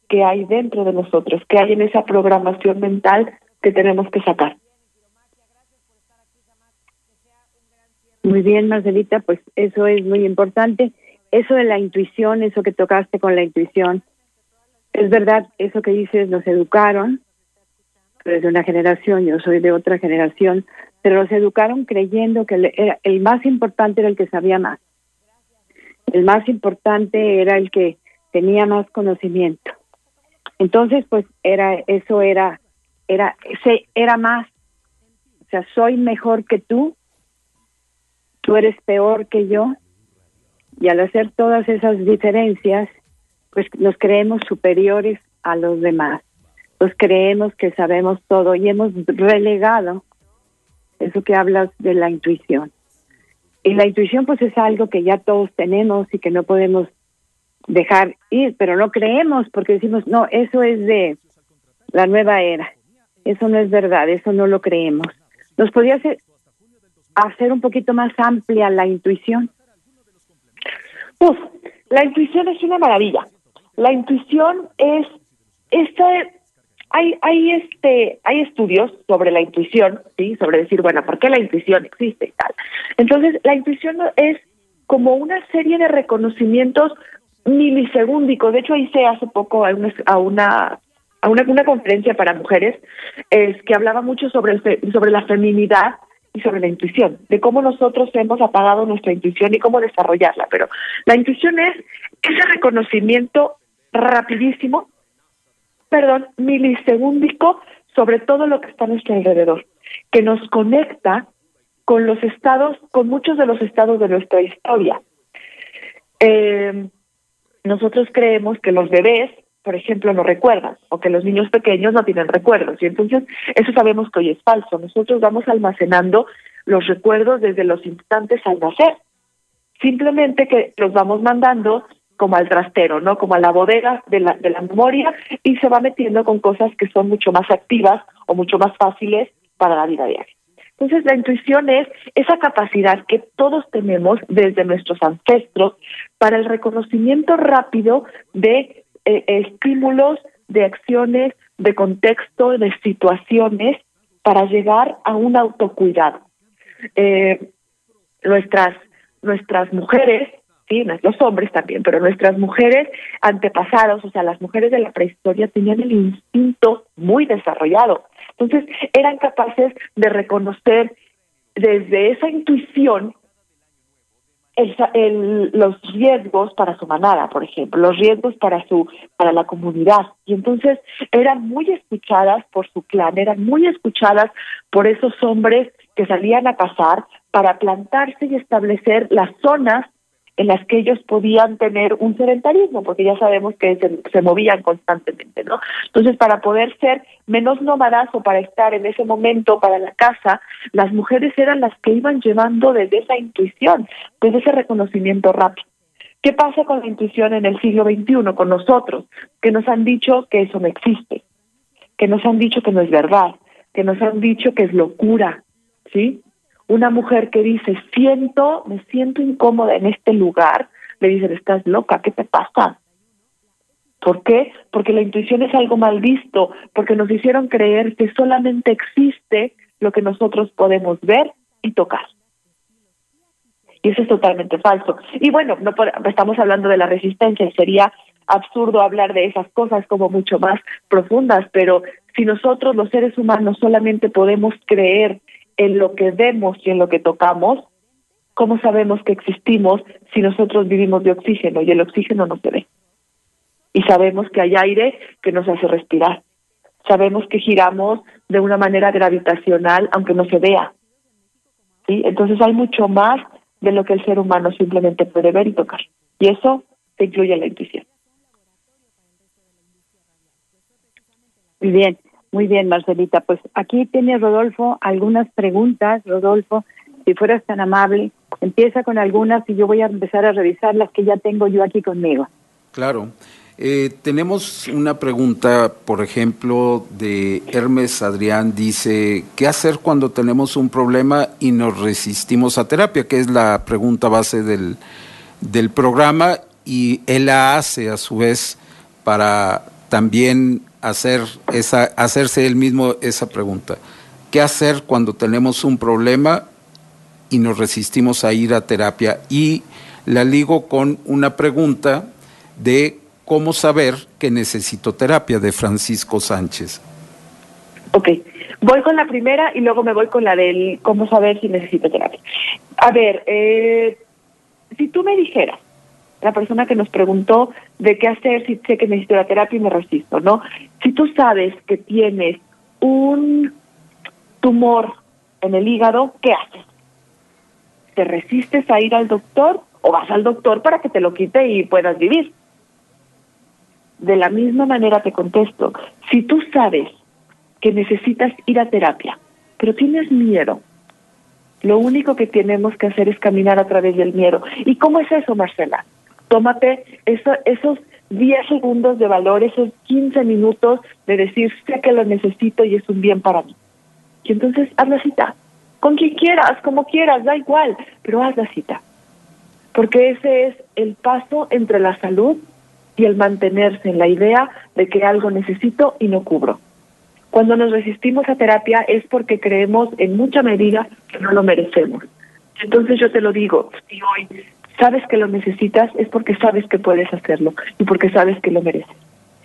[SPEAKER 3] que hay dentro de nosotros, que hay en esa programación mental que tenemos que sacar.
[SPEAKER 2] Muy bien, Marcelita, pues eso es muy importante eso de la intuición, eso que tocaste con la intuición, es verdad, eso que dices, nos educaron, pero de una generación, yo soy de otra generación, pero los educaron creyendo que el, más importante era el que sabía más. El más importante era el que tenía más conocimiento. Entonces, pues era eso era era era más. O sea, soy mejor que tú. Tú eres peor que yo y al hacer todas esas diferencias, pues nos creemos superiores a los demás. Nos creemos que sabemos todo y hemos relegado eso que hablas de la intuición. Y la intuición pues es algo que ya todos tenemos y que no podemos dejar ir, pero no creemos porque decimos, no, eso es de la nueva era. Eso no es verdad, eso no lo creemos. ¿Nos podría hacer, hacer un poquito más amplia la intuición?
[SPEAKER 3] Uf, la intuición es una maravilla. La intuición es este hay hay este hay estudios sobre la intuición, sí, sobre decir, bueno, ¿por qué la intuición existe y tal? Entonces, la intuición es como una serie de reconocimientos milisegúndicos. De hecho, hice hace poco a una a una a una, una conferencia para mujeres es que hablaba mucho sobre el sobre la feminidad y sobre la intuición, de cómo nosotros hemos apagado nuestra intuición y cómo desarrollarla. Pero la intuición es ese reconocimiento rapidísimo, perdón, milisegúndico sobre todo lo que está a nuestro alrededor, que nos conecta con los estados, con muchos de los estados de nuestra historia. Eh, nosotros creemos que los bebés por ejemplo, no recuerdan, o que los niños pequeños no tienen recuerdos. Y entonces, eso sabemos que hoy es falso. Nosotros vamos almacenando los recuerdos desde los instantes al nacer. Simplemente que los vamos mandando como al trastero, ¿no? Como a la bodega de la, de la memoria y se va metiendo con cosas que son mucho más activas o mucho más fáciles para la vida diaria. Entonces, la intuición es esa capacidad que todos tenemos desde nuestros ancestros para el reconocimiento rápido de eh, estímulos, de acciones, de contexto, de situaciones para llegar a un autocuidado. Eh, nuestras, nuestras mujeres, los hombres también, pero nuestras mujeres antepasados, o sea, las mujeres de la prehistoria tenían el instinto muy desarrollado. Entonces, eran capaces de reconocer desde esa intuición el, los riesgos para su manada, por ejemplo, los riesgos para su para la comunidad y entonces eran muy escuchadas por su clan, eran muy escuchadas por esos hombres que salían a cazar para plantarse y establecer las zonas en las que ellos podían tener un sedentarismo, porque ya sabemos que se, movían constantemente, ¿no? Entonces, para poder ser menos nómadas o para estar en ese momento para la casa, las mujeres eran las que iban llevando desde esa intuición, desde ese reconocimiento rápido. ¿Qué pasa con la intuición en el siglo XXI, con nosotros? Que nos han dicho que eso no existe, que nos han dicho que no es verdad, que nos han dicho que es locura, ¿sí? Una mujer que dice, siento, me siento incómoda en este lugar, le dicen, estás loca, ¿qué te pasa? ¿Por qué? Porque la intuición es algo mal visto, porque nos hicieron creer que solamente existe lo que nosotros podemos ver y tocar. Y eso es totalmente falso. Y bueno, no estamos hablando de la resistencia y sería absurdo hablar de esas cosas como mucho más profundas, pero si nosotros los seres humanos solamente podemos creer en lo que vemos y en lo que tocamos, ¿cómo sabemos que existimos si nosotros vivimos de oxígeno y el oxígeno no se ve? Y sabemos que hay aire que nos hace respirar. Sabemos que giramos de una manera gravitacional aunque no se vea. ¿Sí? Entonces hay mucho más de lo que el ser humano simplemente puede ver y tocar. Y eso se incluye en la intuición.
[SPEAKER 2] Muy bien, muy bien, Marcelita. Pues aquí tiene Rodolfo algunas preguntas. Rodolfo, si fueras tan amable, empieza con algunas y yo voy a empezar a revisar las que ya tengo yo aquí conmigo.
[SPEAKER 4] Claro. Eh, tenemos una pregunta, por ejemplo, de Hermes Adrián, dice, ¿qué hacer cuando tenemos un problema y nos resistimos a terapia? Que es la pregunta base del, del programa y él la hace a su vez para también hacer esa, hacerse él mismo esa pregunta. ¿Qué hacer cuando tenemos un problema y nos resistimos a ir a terapia? Y la ligo con una pregunta de ¿Cómo saber que necesito terapia? de Francisco Sánchez.
[SPEAKER 3] Ok, voy con la primera y luego me voy con la del cómo saber si necesito terapia. A ver, eh, si tú me dijeras, la persona que nos preguntó de qué hacer si sé que necesito la terapia y me resisto, ¿no? Si tú sabes que tienes un tumor en el hígado, ¿qué haces? ¿Te resistes a ir al doctor o vas al doctor para que te lo quite y puedas vivir? De la misma manera te contesto, si tú sabes que necesitas ir a terapia, pero tienes miedo, lo único que tenemos que hacer es caminar a través del miedo. ¿Y cómo es eso, Marcela? Tómate eso, esos 10 segundos de valor, esos 15 minutos de decir, sé que lo necesito y es un bien para mí. Y entonces haz la cita, con quien quieras, como quieras, da igual, pero haz la cita. Porque ese es el paso entre la salud y el mantenerse en la idea de que algo necesito y no cubro. Cuando nos resistimos a terapia es porque creemos en mucha medida que no lo merecemos. Entonces yo te lo digo, si hoy sabes que lo necesitas es porque sabes que puedes hacerlo y porque sabes que lo mereces.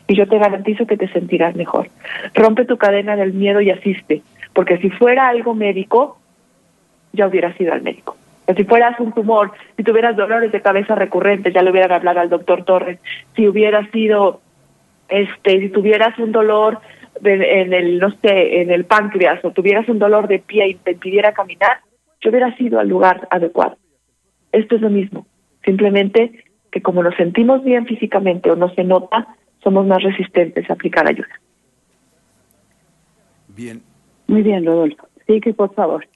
[SPEAKER 3] Y yo te garantizo que te sentirás mejor. Rompe tu cadena del miedo y asiste, porque si fuera algo médico, ya hubieras ido al médico si fueras un tumor, si tuvieras dolores de cabeza recurrentes, ya le hubieran hablado al doctor Torres. Si hubieras sido, este, si tuvieras un dolor en el, no sé, en el páncreas o tuvieras un dolor de pie y te impidiera caminar, yo hubiera sido al lugar adecuado. Esto es lo mismo. Simplemente que como nos sentimos bien físicamente o no se nota, somos más resistentes a aplicar ayuda.
[SPEAKER 4] Bien.
[SPEAKER 2] Muy bien, Rodolfo. Sí, que por favor.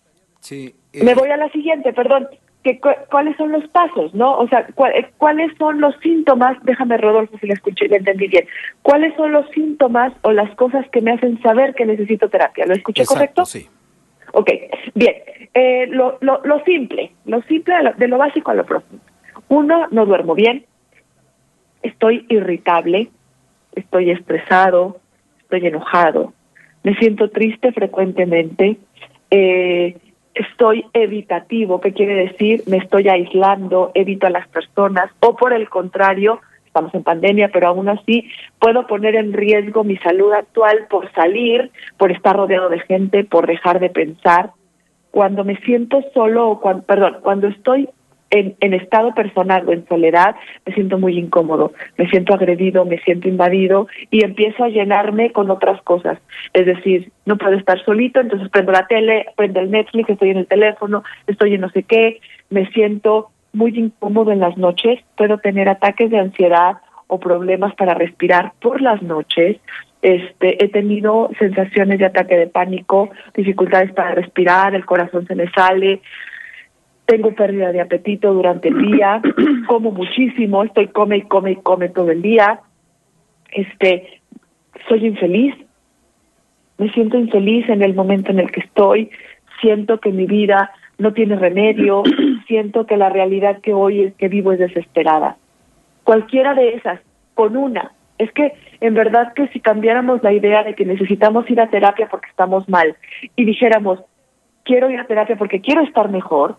[SPEAKER 3] Sí, me voy a la siguiente, perdón. Que, ¿Cuáles son los pasos, no? O sea, eh, ¿cuáles son los síntomas? Déjame, Rodolfo, si le escuché y le entendí bien. ¿Cuáles son los síntomas o las cosas que me hacen saber que necesito terapia? ¿Lo escuché correcto?
[SPEAKER 4] Sí.
[SPEAKER 3] Ok, bien. Eh, lo, lo, lo simple, lo simple de lo básico a lo profundo. Uno, no duermo bien, estoy irritable, estoy estresado, estoy enojado, me siento triste frecuentemente, eh, estoy evitativo, ¿qué quiere decir? Me estoy aislando, evito a las personas, o por el contrario, estamos en pandemia, pero aún así puedo poner en riesgo mi salud actual por salir, por estar rodeado de gente, por dejar de pensar. Cuando me siento solo, o cuando, perdón, cuando estoy en, estado personal o en soledad, me siento muy incómodo, me siento agredido, me siento invadido y empiezo a llenarme con otras cosas. Es decir, no puedo estar solito, entonces prendo la tele, prendo el Netflix, estoy en el teléfono, estoy en no sé qué, me siento muy incómodo en las noches, puedo tener ataques de ansiedad o problemas para respirar por las noches. Este, he tenido sensaciones de ataque de pánico, dificultades para respirar, el corazón se me sale, tengo pérdida de apetito durante el día, como muchísimo, estoy come y come y come todo el día, este, soy infeliz, me siento infeliz en el momento en el que estoy, siento que mi vida no tiene remedio, siento que la realidad que hoy es que vivo es desesperada. Cualquiera de esas, con una. Es que en verdad que si cambiáramos la idea de que necesitamos ir a terapia porque estamos mal y dijéramos, quiero ir a terapia porque quiero estar mejor,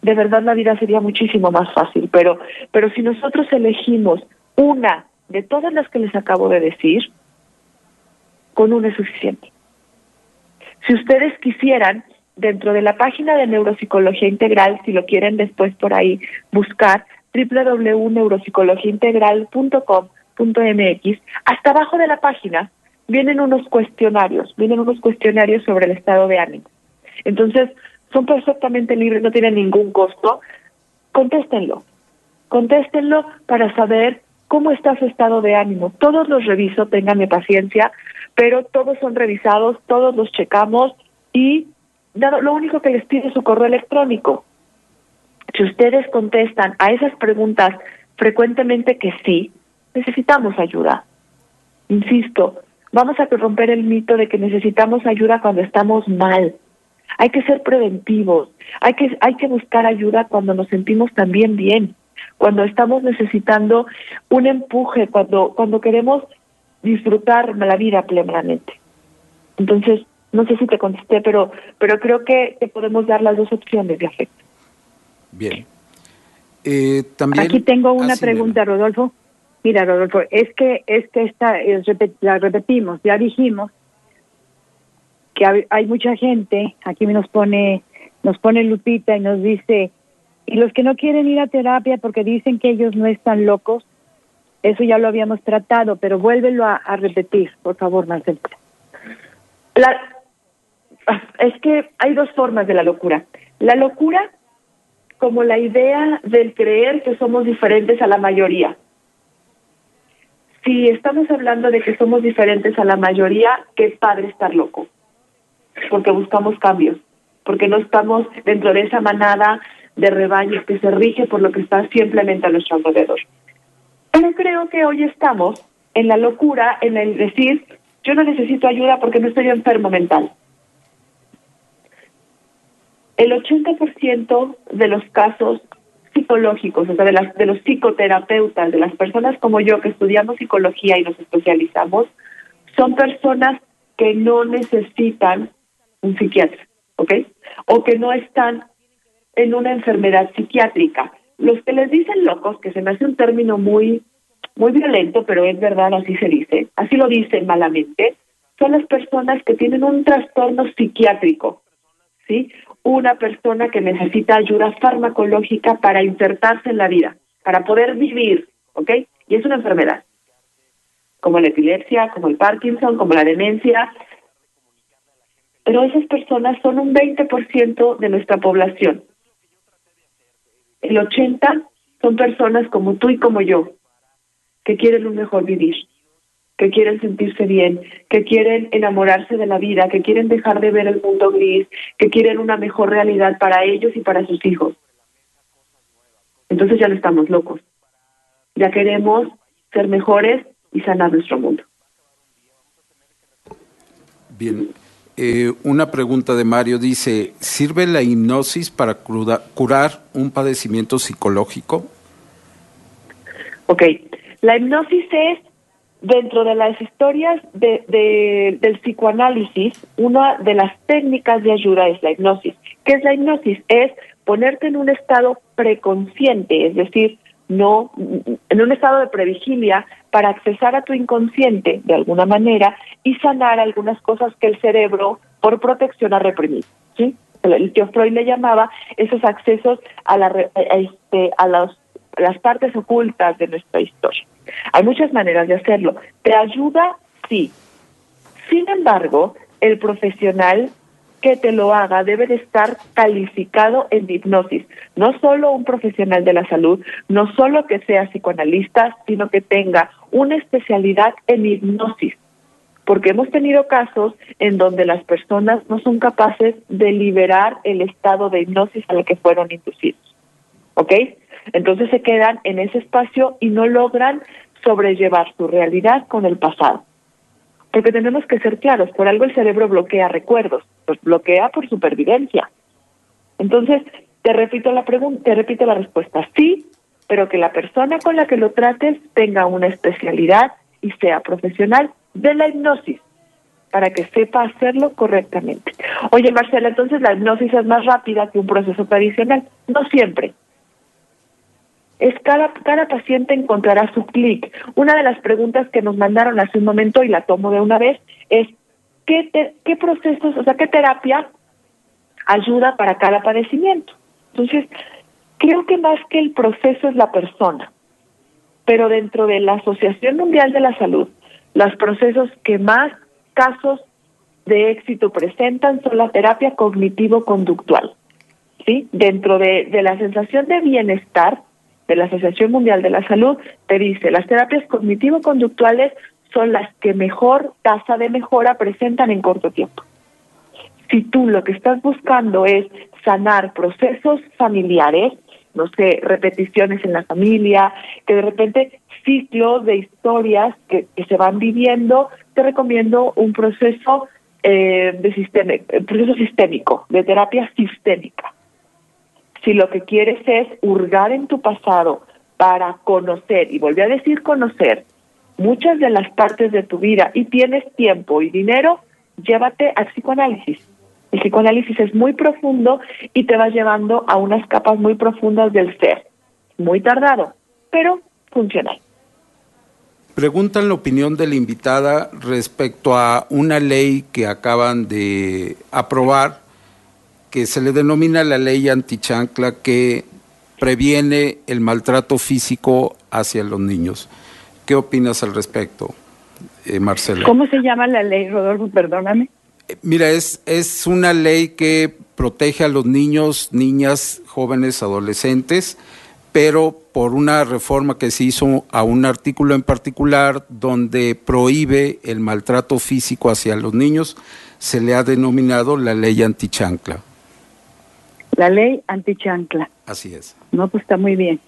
[SPEAKER 3] de verdad la vida sería muchísimo más fácil. Pero, pero si nosotros elegimos una de todas las que les acabo de decir, con una es suficiente. Si ustedes quisieran, dentro de la página de Neuropsicología Integral, si lo quieren después por ahí buscar, www.neuropsicologiaintegral.com.mx, hasta abajo de la página vienen unos cuestionarios, vienen unos cuestionarios sobre el estado de ánimo. Entonces, son perfectamente libres, no tienen ningún costo. Contéstenlo. Contéstenlo para saber cómo está su estado de ánimo. Todos los reviso, ténganme paciencia, pero todos son revisados, todos los checamos y lo único que les pide es su correo electrónico. Si ustedes contestan a esas preguntas frecuentemente que sí, necesitamos ayuda. Insisto, vamos a romper el mito de que necesitamos ayuda cuando estamos mal. Hay que ser preventivos, hay que, hay que buscar ayuda cuando nos sentimos también bien, cuando estamos necesitando un empuje, cuando, cuando queremos disfrutar la vida plenamente. Entonces, no sé si te contesté, pero, pero creo que, podemos dar las dos opciones de afecto.
[SPEAKER 4] Bien. Eh, también...
[SPEAKER 2] Aquí tengo una pregunta, Rodolfo. Mira, Rodolfo, es que, es que esta, la repetimos, ya dijimos que hay, mucha gente, aquí nos pone, nos pone Lupita y nos dice, y los que no quieren ir a terapia porque dicen que ellos no están locos, eso ya lo habíamos tratado, pero vuélvelo a, repetir, por favor, Marcelo.
[SPEAKER 3] La, es que hay dos formas de la locura. La locura como la idea del creer que somos diferentes a la mayoría. Si estamos hablando de que somos diferentes a la mayoría, qué padre estar loco porque buscamos cambios, porque no estamos dentro de esa manada de rebaños que se rige por lo que está simplemente a nuestro alrededor. Pero creo que hoy estamos en la locura, en el decir, yo no necesito ayuda porque no estoy enfermo mental. El 80% de los casos psicológicos, o sea, de, las, de los psicoterapeutas, de las personas como yo que estudiamos psicología y nos especializamos, son personas que no necesitan un psiquiatra, ¿ok? O que no están en una enfermedad psiquiátrica. Los que les dicen locos, que se me hace un término muy, muy violento, pero es verdad, así se dice, así lo dicen malamente, son las personas que tienen un trastorno psiquiátrico, ¿sí? Una persona que necesita ayuda farmacológica para insertarse en la vida, para poder vivir, ¿ok? Y es una enfermedad, como la epilepsia, como el Parkinson, como la demencia, pero esas personas son un 20% de nuestra población. El 80% son personas como tú y como yo, que quieren un mejor vivir, que quieren sentirse bien, que quieren enamorarse de la vida, que quieren dejar de ver el mundo gris, que quieren una mejor realidad para ellos y para sus hijos. Entonces ya no estamos locos. Ya queremos ser mejores y sanar nuestro mundo.
[SPEAKER 4] Bien, eh, una pregunta de Mario dice, ¿sirve la hipnosis para curar un padecimiento psicológico?
[SPEAKER 3] Ok, la hipnosis es, dentro de las historias de, del psicoanálisis, una de las técnicas de ayuda es la hipnosis. ¿Qué es la hipnosis? Es ponerte en un estado preconsciente, es decir, no en un estado de previgilia para accesar a tu inconsciente de alguna manera y sanar algunas cosas que el cerebro por protección ha reprimido. ¿sí? El tío Freud le llamaba esos accesos a, la, este, a las partes ocultas de nuestra historia. Hay muchas maneras de hacerlo. ¿Te ayuda? Sí. Sin embargo, el profesional que te lo haga debe de estar calificado en hipnosis. No solo un profesional de la salud, no solo que sea psicoanalista, sino que tenga una especialidad en hipnosis. Porque hemos tenido casos en donde las personas no son capaces de liberar el estado de hipnosis al que fueron inducidos. ¿Ok? Entonces se quedan en ese espacio y no logran sobrellevar su realidad con el pasado. Porque tenemos que ser claros, por algo el cerebro bloquea recuerdos pues bloquea por supervivencia. Entonces, te repito la pregunta, te repito la respuesta, sí, pero que la persona con la que lo trates tenga una especialidad y sea profesional de la hipnosis para que sepa hacerlo correctamente. Oye, Marcela, entonces la hipnosis es más rápida que un proceso tradicional. No siempre. Es cada, cada paciente encontrará su clic. Una de las preguntas que nos mandaron hace un momento, y la tomo de una vez, es ¿qué, qué procesos, o sea, qué terapia ayuda para cada padecimiento? Entonces, creo que más que el proceso es la persona. Pero dentro de la Asociación Mundial de la Salud, los procesos que más casos de éxito presentan son la terapia cognitivo-conductual. ¿sí? Dentro de, de la sensación de bienestar de la Asociación Mundial de la Salud, te dice, las terapias cognitivo-conductuales son las que mejor tasa de mejora presentan en corto tiempo. Si tú lo que estás buscando es sanar procesos familiares, no sé, repeticiones en la familia, que de repente ciclos de historias que, se van viviendo, te recomiendo un proceso eh, de sistema, proceso sistémico, de terapia sistémica. Si lo que quieres es hurgar en tu pasado para conocer, y volví a decir conocer, muchas de las partes de tu vida y tienes tiempo y dinero, llévate al psicoanálisis. El psicoanálisis es muy profundo y te va llevando a unas capas muy profundas del ser. Muy tardado, pero funcional.
[SPEAKER 4] Preguntan la opinión de la invitada respecto a una ley que acaban de aprobar, que se le denomina la ley antichancla, que previene el maltrato físico hacia los niños. ¿Qué opinas al respecto, eh, Marcela?
[SPEAKER 2] ¿Cómo se llama la ley, Rodolfo? Perdóname.
[SPEAKER 4] Eh, mira, es, es una ley que protege a los niños, niñas, jóvenes, adolescentes, pero por una reforma que se hizo a un artículo en particular donde prohíbe el maltrato físico hacia los niños, se le ha denominado la ley antichancla.
[SPEAKER 2] La ley antichancla.
[SPEAKER 4] Así es.
[SPEAKER 2] No, pues está muy bien.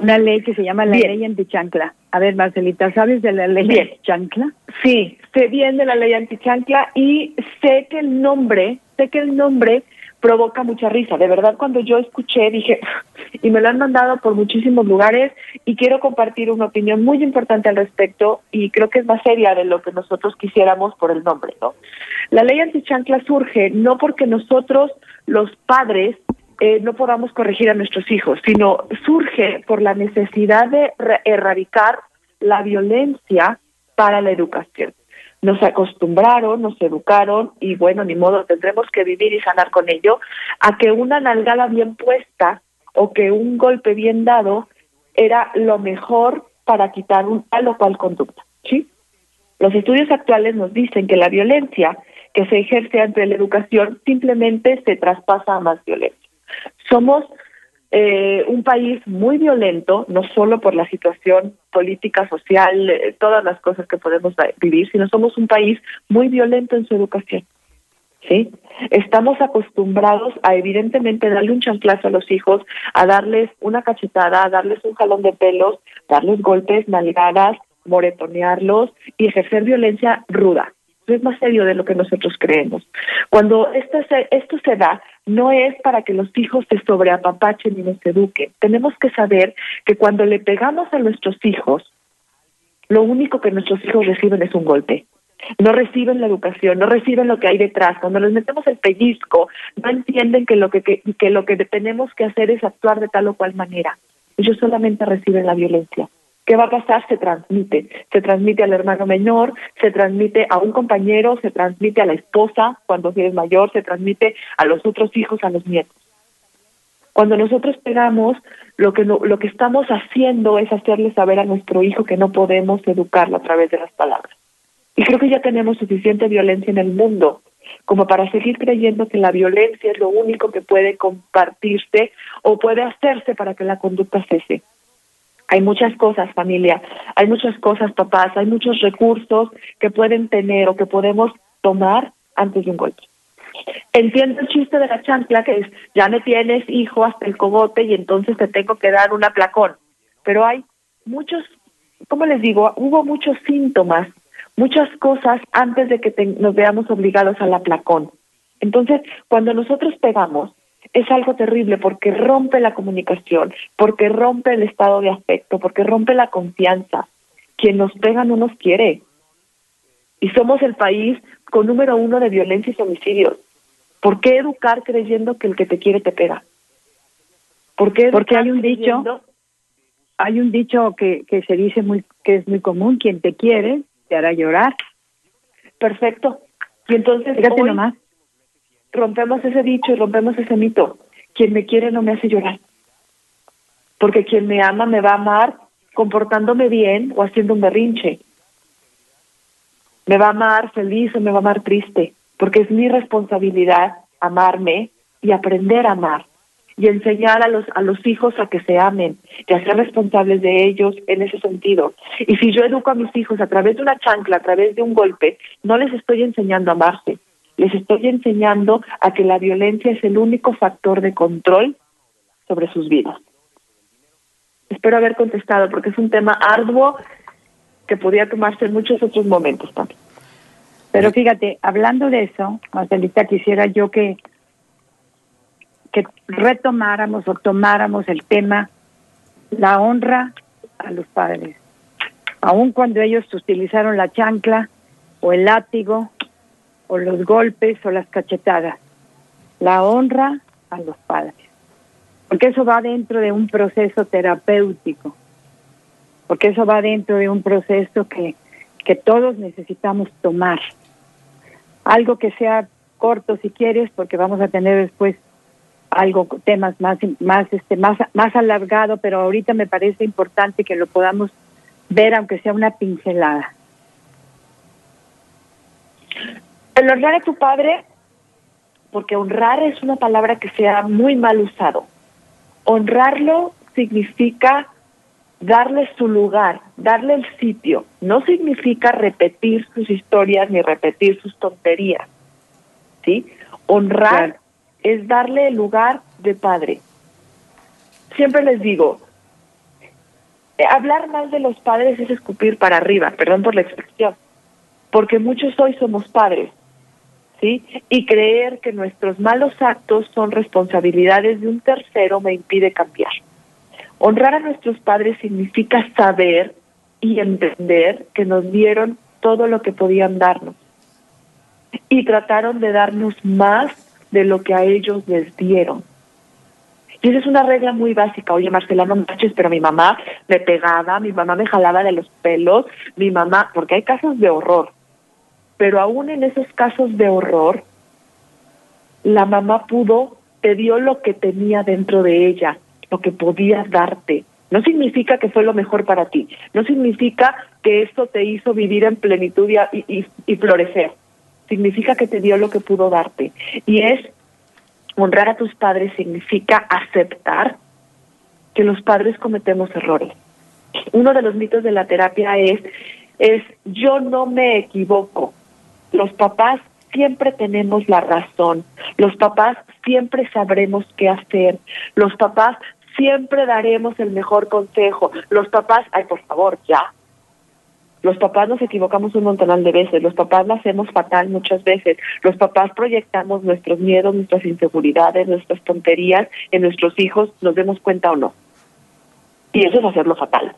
[SPEAKER 2] Una ley que se llama la ley antichancla. A ver, Marcelita, ¿sabes de la ley antichancla?
[SPEAKER 3] Sí, sé bien de la ley antichancla y sé que el nombre, sé que el nombre provoca mucha risa. De verdad, cuando yo escuché, dije, y me lo han mandado por muchísimos lugares y quiero compartir una opinión muy importante al respecto y creo que es más seria de lo que nosotros quisiéramos por el nombre, ¿no? La ley antichancla surge no porque nosotros, los padres, eh, no podamos corregir a nuestros hijos, sino surge por la necesidad de erradicar la violencia para la educación nos acostumbraron, nos educaron y bueno, ni modo, tendremos que vivir y sanar con ello, a que una nalgada bien puesta o que un golpe bien dado era lo mejor para quitar un tal o cual conducta, ¿sí? Los estudios actuales nos dicen que la violencia que se ejerce ante la educación simplemente se traspasa a más violencia. Somos eh, un país muy violento, no solo por la situación política, social, eh, todas las cosas que podemos vivir, sino somos un país muy violento en su educación. ¿Sí? Estamos acostumbrados a evidentemente darle un chanclazo a los hijos, a darles una cachetada, a darles un jalón de pelos, darles golpes, nalgadas, moretonearlos y ejercer violencia ruda es más serio de lo que nosotros creemos. Cuando esto se, esto se da, no es para que los hijos se sobreapapachen y nos eduquen. Tenemos que saber que cuando le pegamos a nuestros hijos, lo único que nuestros hijos reciben es un golpe. No reciben la educación, no reciben lo que hay detrás. Cuando les metemos el pellizco, no entienden que lo que, que, que lo que tenemos que hacer es actuar de tal o cual manera. Ellos solamente reciben la violencia. ¿Qué va a pasar? Se transmite. Se transmite al hermano menor, se transmite a un compañero, se transmite a la esposa cuando es mayor, se transmite a los otros hijos, a los nietos. Cuando nosotros pegamos, lo que, lo que estamos haciendo es hacerle saber a nuestro hijo que no podemos educarlo a través de las palabras. Y creo que ya tenemos suficiente violencia en el mundo como para seguir creyendo que la violencia es lo único que puede compartirse o puede hacerse para que la conducta cese. Hay muchas cosas, familia, hay muchas cosas, papás, hay muchos recursos que pueden tener o que podemos tomar antes de un golpe. Entiendo el chiste de la chancla que es, ya me tienes hijo hasta el cogote y entonces te tengo que dar un aplacón. Pero hay muchos, ¿cómo les digo? Hubo muchos síntomas, muchas cosas antes de que nos veamos obligados al aplacón. Entonces, cuando nosotros pegamos, es algo terrible porque rompe la comunicación, porque rompe el estado de afecto, porque rompe la confianza. Quien nos pega no nos quiere. Y somos el país con número uno de violencia y homicidios. ¿Por qué educar creyendo que el que te quiere te pega?
[SPEAKER 2] ¿Por qué Porque hay un dicho, hay un dicho que, que se dice muy, que es muy común, quien te quiere te hará llorar.
[SPEAKER 3] Perfecto. Y entonces
[SPEAKER 2] Fíjate nomás
[SPEAKER 3] rompemos ese dicho y rompemos ese mito. Quien me quiere no me hace llorar. Porque quien me ama me va a amar comportándome bien o haciendo un berrinche. Me va a amar feliz o me va a amar triste. Porque es mi responsabilidad amarme y aprender a amar y enseñar a los a los hijos a que se amen y a ser responsables de ellos en ese sentido. Y si yo educo a mis hijos a través de una chancla, a través de un golpe, no les estoy enseñando a amarse, les estoy enseñando a que la violencia es el único factor de control sobre sus vidas. Espero haber contestado porque es un tema arduo que podría tomarse en muchos otros momentos también.
[SPEAKER 2] Pero fíjate, hablando de eso, Marcelita, quisiera yo que, que retomáramos o tomáramos el tema la honra a los padres. Aun cuando ellos utilizaron la chancla o el látigo o los golpes o las cachetadas. La honra a los padres. Porque eso va dentro de un proceso terapéutico. Porque eso va dentro de un proceso que, que todos necesitamos tomar. Algo que sea corto si quieres, porque vamos a tener después algo temas más más este más más alargado, pero ahorita me parece importante que lo podamos ver aunque sea una pincelada.
[SPEAKER 3] El honrar a tu padre, porque honrar es una palabra que se ha muy mal usado. Honrarlo significa darle su lugar, darle el sitio. No significa repetir sus historias ni repetir sus tonterías. ¿Sí? Honrar es darle el lugar de padre. Siempre les digo, eh, hablar mal de los padres es escupir para arriba, perdón por la expresión, porque muchos hoy somos padres ¿sí? Y creer que nuestros malos actos son responsabilidades de un tercero me impide cambiar. Honrar a nuestros padres significa saber y entender que nos dieron todo lo que podían darnos y trataron de darnos más de lo que a ellos les dieron. Y esa es una regla muy básica. Oye, Marcela, no manches, pero mi mamá me pegaba, mi mamá me jalaba de los pelos, mi mamá, porque hay casos de horror pero aún en esos casos de horror, la mamá pudo, te dio lo que tenía dentro de ella, lo que podía darte. No significa que fue lo mejor para ti, no significa que esto te hizo vivir en plenitud y, y florecer, significa que te dio lo que pudo darte. Y es honrar a tus padres significa aceptar que los padres cometemos errores. Uno de los mitos de la terapia es es yo no me equivoco, los papás siempre tenemos la razón, los papás siempre sabremos qué hacer, los papás siempre daremos el mejor consejo, los papás, ay por favor, ya. Los papás nos equivocamos un montón de veces, los papás lo hacemos fatal muchas veces, los papás proyectamos nuestros miedos, nuestras inseguridades, nuestras tonterías en nuestros hijos, nos demos cuenta o no. Y eso es hacerlo fatal.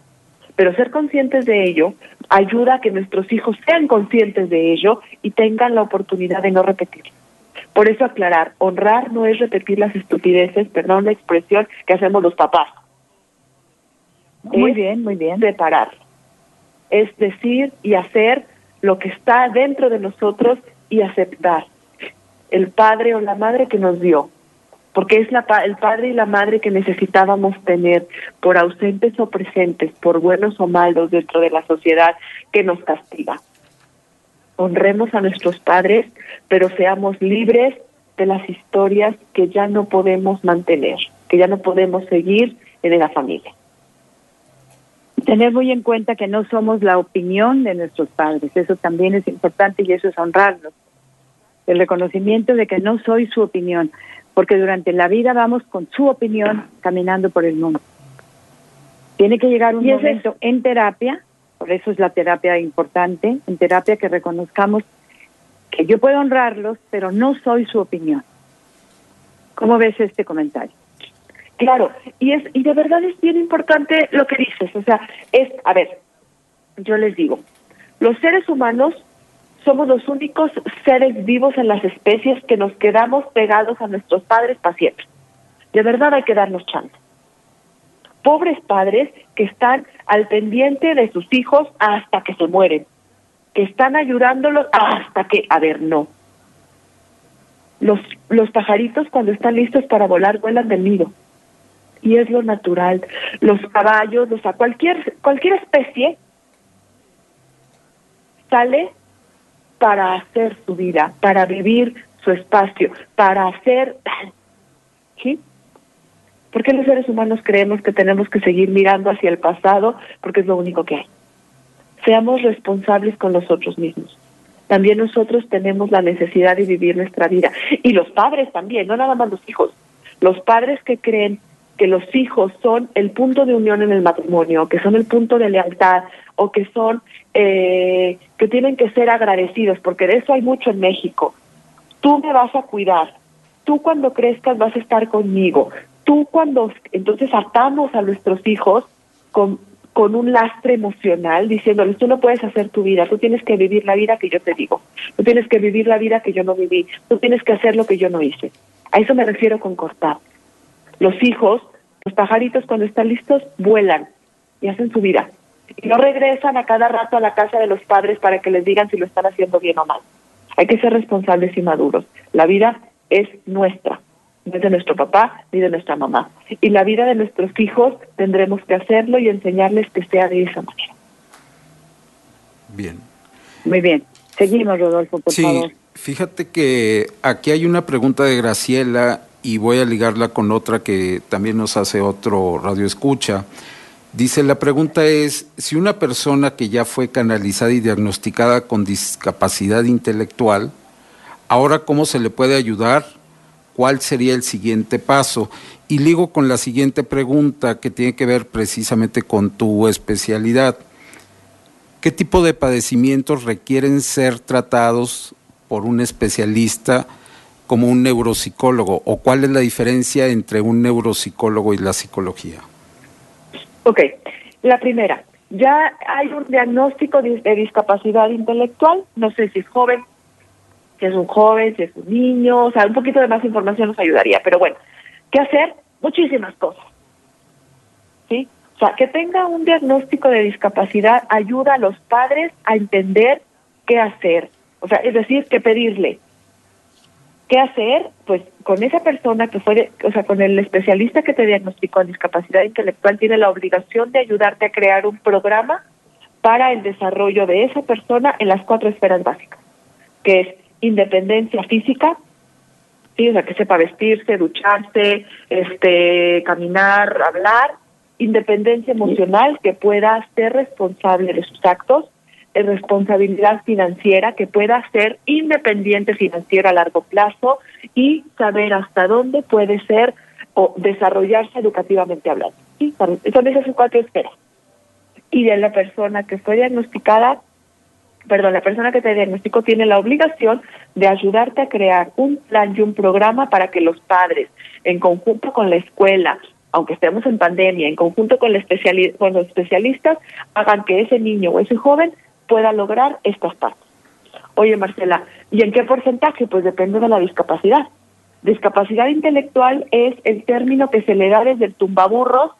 [SPEAKER 3] Pero ser conscientes de ello ayuda a que nuestros hijos sean conscientes de ello y tengan la oportunidad de no repetirlo. Por eso aclarar, honrar no es repetir las estupideces, perdón la expresión, que hacemos los papás.
[SPEAKER 2] Muy bien, muy bien.
[SPEAKER 3] Separar. Es decir y hacer lo que está dentro de nosotros y aceptar. El padre o la madre que nos dio, porque es la, el padre y la madre que necesitábamos tener por ausentes o presentes, por buenos o malos dentro de la sociedad que nos castiga. Honremos a nuestros padres, pero seamos libres de las historias que ya no podemos mantener, que ya no podemos seguir en la familia.
[SPEAKER 2] Tener muy en cuenta que no somos la opinión de nuestros padres, eso también es importante y eso es honrarlos. El reconocimiento de que no soy su opinión porque durante la vida vamos con su opinión caminando por el mundo. Tiene que llegar un momento en terapia, por eso es la terapia importante, en terapia que reconozcamos que yo puedo honrarlos, pero no soy su opinión. ¿Cómo ves este comentario?
[SPEAKER 3] Claro, y es y de verdad es bien importante lo que dices, o sea, es, a ver, yo les digo, los seres humanos somos los únicos seres vivos en las especies que nos quedamos pegados a nuestros padres para siempre. De verdad hay que darnos chance. Pobres padres que están al pendiente de sus hijos hasta que se mueren, que están ayudándolos hasta que, a ver, no. Los, los pajaritos cuando están listos para volar vuelan del nido y es lo natural. Los caballos, o sea, cualquier, cualquier especie sale para hacer su vida, para vivir su espacio, para hacer. ¿Sí? ¿Por qué los seres humanos creemos que tenemos que seguir mirando hacia el pasado? Porque es lo único que hay. Seamos responsables con nosotros mismos. También nosotros tenemos la necesidad de vivir nuestra vida. Y los padres también, no nada más los hijos. Los padres que creen que los hijos son el punto de unión en el matrimonio, que son el punto de lealtad o que son eh, que tienen que ser agradecidos, porque de eso hay mucho en México. Tú me vas a cuidar, tú cuando crezcas vas a estar conmigo, tú cuando entonces atamos a nuestros hijos con con un lastre emocional diciéndoles tú no puedes hacer tu vida, tú tienes que vivir la vida que yo te digo, tú tienes que vivir la vida que yo no viví, tú tienes que hacer lo que yo no hice. A eso me refiero con cortar. Los hijos los pajaritos cuando están listos vuelan y hacen su vida. Y no regresan a cada rato a la casa de los padres para que les digan si lo están haciendo bien o mal. Hay que ser responsables y maduros. La vida es nuestra, no es de nuestro papá ni de nuestra mamá. Y la vida de nuestros hijos tendremos que hacerlo y enseñarles que sea de esa manera.
[SPEAKER 4] Bien.
[SPEAKER 2] Muy bien. Seguimos, Rodolfo, por
[SPEAKER 4] sí, Fíjate que aquí hay una pregunta de Graciela y voy a ligarla con otra que también nos hace otro radio escucha. Dice, la pregunta es, si una persona que ya fue canalizada y diagnosticada con discapacidad intelectual, ahora cómo se le puede ayudar, cuál sería el siguiente paso. Y ligo con la siguiente pregunta que tiene que ver precisamente con tu especialidad. ¿Qué tipo de padecimientos requieren ser tratados por un especialista? como un neuropsicólogo o cuál es la diferencia entre un neuropsicólogo y la psicología?
[SPEAKER 3] Ok, la primera, ya hay un diagnóstico de, discapacidad intelectual, no sé si es joven, si es un joven, si es un niño, o sea, un poquito de más información nos ayudaría, pero bueno, ¿qué hacer? Muchísimas cosas. ¿Sí? O sea, que tenga un diagnóstico de discapacidad ayuda a los padres a entender qué hacer. O sea, es decir, que pedirle, ¿Qué hacer? Pues con esa persona que fue, o sea, con el especialista que te diagnosticó discapacidad intelectual, tiene la obligación de ayudarte a crear un programa para el desarrollo de esa persona en las cuatro esferas básicas, que es independencia física, ¿sí? o sea, que sepa vestirse, ducharse, este, caminar, hablar, independencia emocional, que pueda ser responsable de sus actos, responsabilidad financiera, que pueda ser independiente financiera a largo plazo y saber hasta dónde puede ser o desarrollarse educativamente hablando. ¿sí? Son esas cuatro esferas. Y de la persona que fue diagnosticada, perdón, la persona que te diagnosticó tiene la obligación de ayudarte a crear un plan y un programa para que los padres, en conjunto con la escuela, aunque estemos en pandemia, en conjunto con, la con los especialistas, hagan que ese niño o ese joven pueda lograr estas partes. Oye, Marcela, ¿y en qué porcentaje? Pues depende de la discapacidad. Discapacidad intelectual es el término que se le da desde el tumbaburros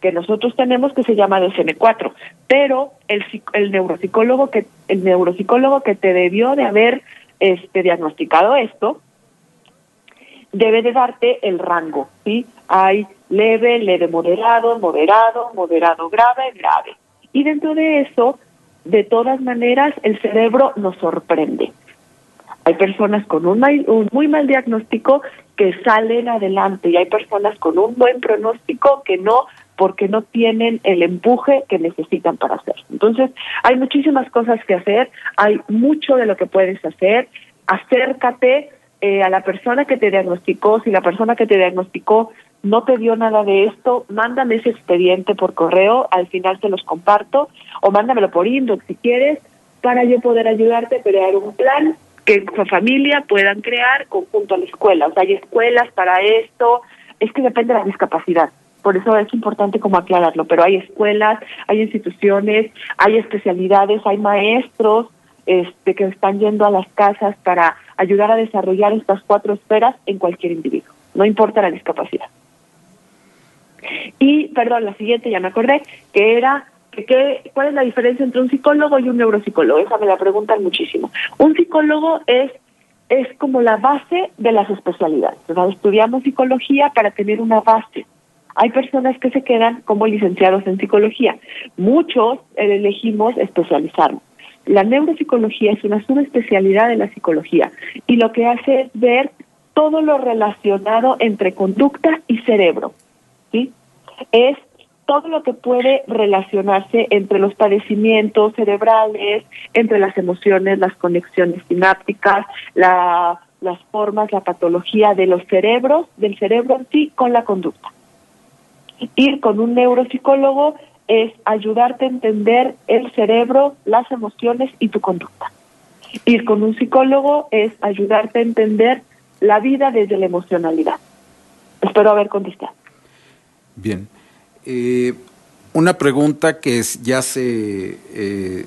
[SPEAKER 3] que nosotros tenemos que se llama DSM4, pero el, el neuropsicólogo que el neuropsicólogo que te debió de haber este diagnosticado esto debe de darte el rango, ¿sí? Hay leve, leve moderado, moderado, moderado grave, grave. Y dentro de eso de todas maneras el cerebro nos sorprende. Hay personas con un, un, muy mal diagnóstico que salen adelante y hay personas con un buen pronóstico que no porque no tienen el empuje que necesitan para hacer. Entonces, hay muchísimas cosas que hacer, hay mucho de lo que puedes hacer. Acércate eh, a la persona que te diagnosticó, si la persona que te diagnosticó no te dio nada de esto, mándame ese expediente por correo, al final te los comparto, o mándamelo por inbox si quieres, para yo poder ayudarte a crear un plan que con familia puedan crear conjunto a la escuela. O sea, hay escuelas para esto, es que depende de la discapacidad. Por eso es importante como aclararlo, pero hay escuelas, hay instituciones, hay especialidades, hay maestros este, que están yendo a las casas para ayudar a desarrollar estas cuatro esferas en cualquier individuo, no importa la discapacidad. Y, perdón, la siguiente ya me acordé, que era que, ¿cuál es la diferencia entre un psicólogo y un neuropsicólogo? Esa me la preguntan muchísimo. Un psicólogo es es como la base de las especialidades. estudiamos psicología para tener una base. Hay personas que se quedan como licenciados en psicología. Muchos elegimos especializarnos. La neuropsicología es una subespecialidad de la psicología y lo que hace es ver todo lo relacionado entre conducta y cerebro. Es todo lo que puede relacionarse entre los padecimientos cerebrales, entre las emociones, las conexiones sinápticas, la, las formas, la patología de los cerebros, del cerebro en sí con la conducta. Ir con un neuropsicólogo es ayudarte a entender el cerebro, las emociones y tu conducta. Ir con un psicólogo es ayudarte a entender la vida desde la emocionalidad. Espero haber contestado.
[SPEAKER 4] Bien. Eh, una pregunta que ya se, eh,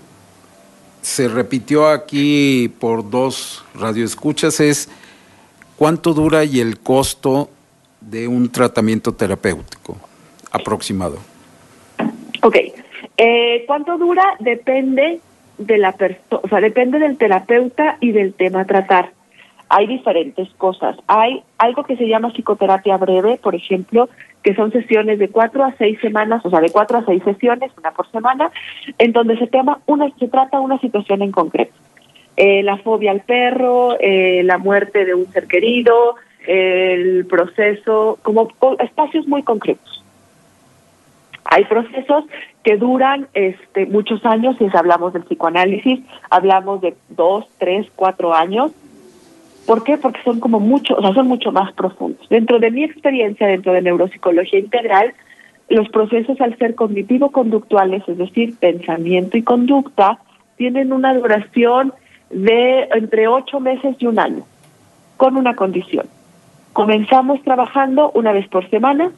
[SPEAKER 4] se repitió aquí por dos radioescuchas es ¿cuánto dura y el costo de un tratamiento terapéutico aproximado?
[SPEAKER 3] Ok, eh, ¿cuánto dura? Depende de la persona, o sea, depende del terapeuta y del tema a tratar hay diferentes cosas. Hay algo que se llama psicoterapia breve, por ejemplo, que son sesiones de cuatro a seis semanas, o sea, de cuatro a seis sesiones, una por semana, en donde se, tema trata una situación en concreto. Eh, la fobia al perro, eh, la muerte de un ser querido, el proceso, como espacios muy concretos. Hay procesos que duran este, muchos años, si hablamos del psicoanálisis, hablamos de dos, tres, cuatro años, ¿Por qué? Porque son como mucho, o sea, son mucho más profundos. Dentro de mi experiencia, dentro de neuropsicología integral, los procesos al ser cognitivo-conductuales, es decir, pensamiento y conducta, tienen una duración de entre ocho meses y un año, con una condición. Comenzamos trabajando una vez por semana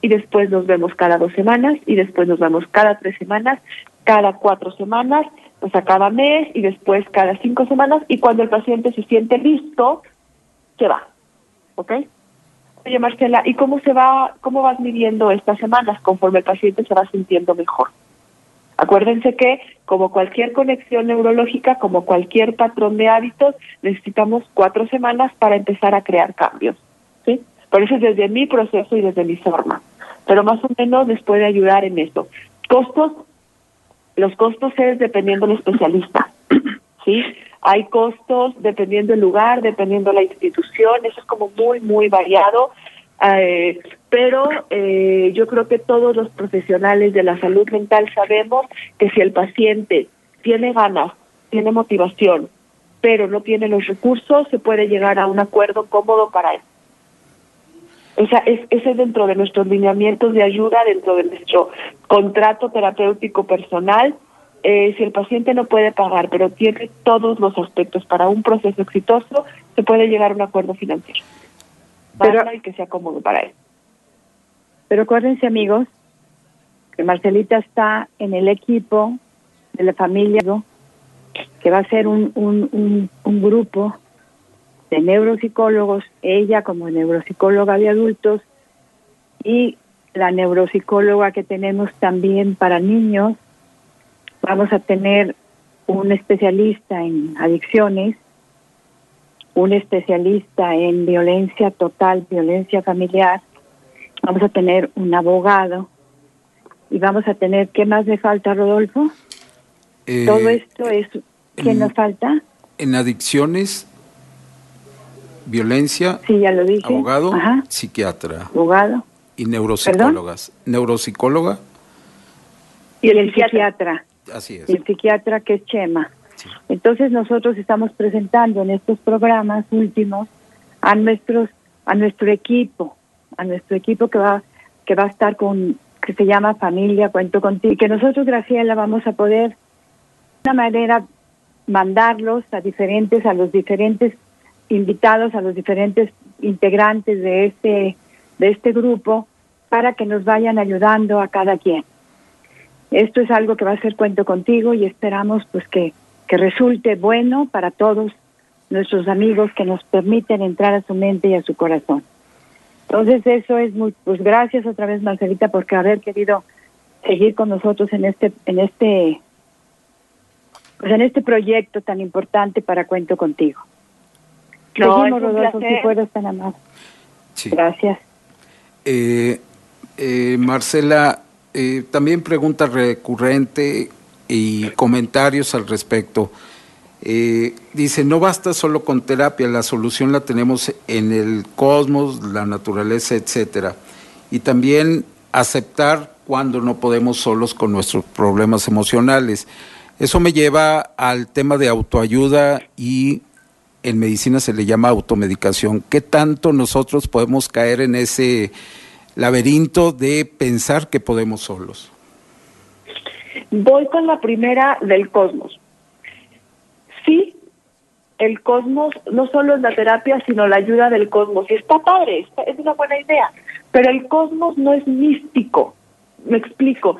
[SPEAKER 3] y después nos vemos cada dos semanas y después nos vemos cada tres semanas, cada cuatro semanas o sea, cada mes y después cada cinco semanas y cuando el paciente se siente listo, se va. ¿Ok? Oye, Marcela, ¿y cómo se va, cómo vas midiendo estas semanas conforme el paciente se va sintiendo mejor? Acuérdense que, como cualquier conexión neurológica, como cualquier patrón de hábitos, necesitamos cuatro semanas para empezar a crear cambios. ¿sí? Por eso es desde mi proceso y desde mi forma. Pero más o menos les puede ayudar en eso. Costos los costos es dependiendo del especialista, ¿sí? Hay costos dependiendo del lugar, dependiendo de la institución, eso es como muy, muy variado, eh, pero eh, yo creo que todos los profesionales de la salud mental sabemos que si el paciente tiene ganas, tiene motivación, pero no tiene los recursos, se puede llegar a un acuerdo cómodo para él. Esa es, ese es dentro de nuestros lineamientos de ayuda, dentro de nuestro contrato terapéutico personal. Eh, si el paciente no puede pagar, pero tiene todos los aspectos para un proceso exitoso, se puede llegar a un acuerdo financiero. Pero, y que sea cómodo para él.
[SPEAKER 2] Pero acuérdense, amigos, que Marcelita está en el equipo de la familia, que va a ser un, un, un, un grupo de neuropsicólogos, ella como neuropsicóloga de adultos y la neuropsicóloga que tenemos también para niños. Vamos a tener un especialista en adicciones, un especialista en violencia total, violencia familiar. Vamos a tener un abogado y vamos a tener, ¿qué más me falta, Rodolfo? Eh, Todo esto es, ¿qué nos falta?
[SPEAKER 4] En adicciones violencia,
[SPEAKER 2] sí, ya lo dije.
[SPEAKER 4] abogado, psiquiatra.
[SPEAKER 2] Abogado.
[SPEAKER 4] Y neuropsicólogas. Neuropsicóloga.
[SPEAKER 2] Y el, psiquiatra.
[SPEAKER 4] Así es.
[SPEAKER 2] el psiquiatra que es Chema. Entonces nosotros estamos presentando en estos programas últimos a nuestros a nuestro equipo, a nuestro equipo que va que va a estar con que se llama Familia Cuento Contigo, y que nosotros Graciela vamos a poder de una manera mandarlos a diferentes, a los diferentes invitados, a los diferentes integrantes de este, de este grupo, para que nos vayan ayudando a cada quien. Esto es algo que va a ser cuento contigo y esperamos pues que, que resulte bueno para todos nuestros amigos que nos permiten entrar a su mente y a su corazón. Entonces eso es muy, pues gracias otra vez Marcelita por haber querido seguir con nosotros en este, en este, pues en este proyecto tan importante para Cuento Contigo. No, Seguimos, Rodolfo, si fueras tan amable. Gracias.
[SPEAKER 4] Eh, eh, Marcela, eh, también pregunta recurrente y comentarios al respecto. Eh, dice, no basta solo con terapia, la solución la tenemos en el cosmos, la naturaleza, etcétera. Y también aceptar cuando no podemos solos con nuestros problemas emocionales. Eso me lleva al tema de autoayuda y en medicina se le llama automedicación. ¿Qué tanto nosotros podemos caer en ese laberinto de pensar que podemos solos?
[SPEAKER 3] Voy con la primera del cosmos sí, el cosmos no solo es la terapia, sino la ayuda del cosmos. Y está padre, es una buena idea. Pero el cosmos no es místico. Me explico.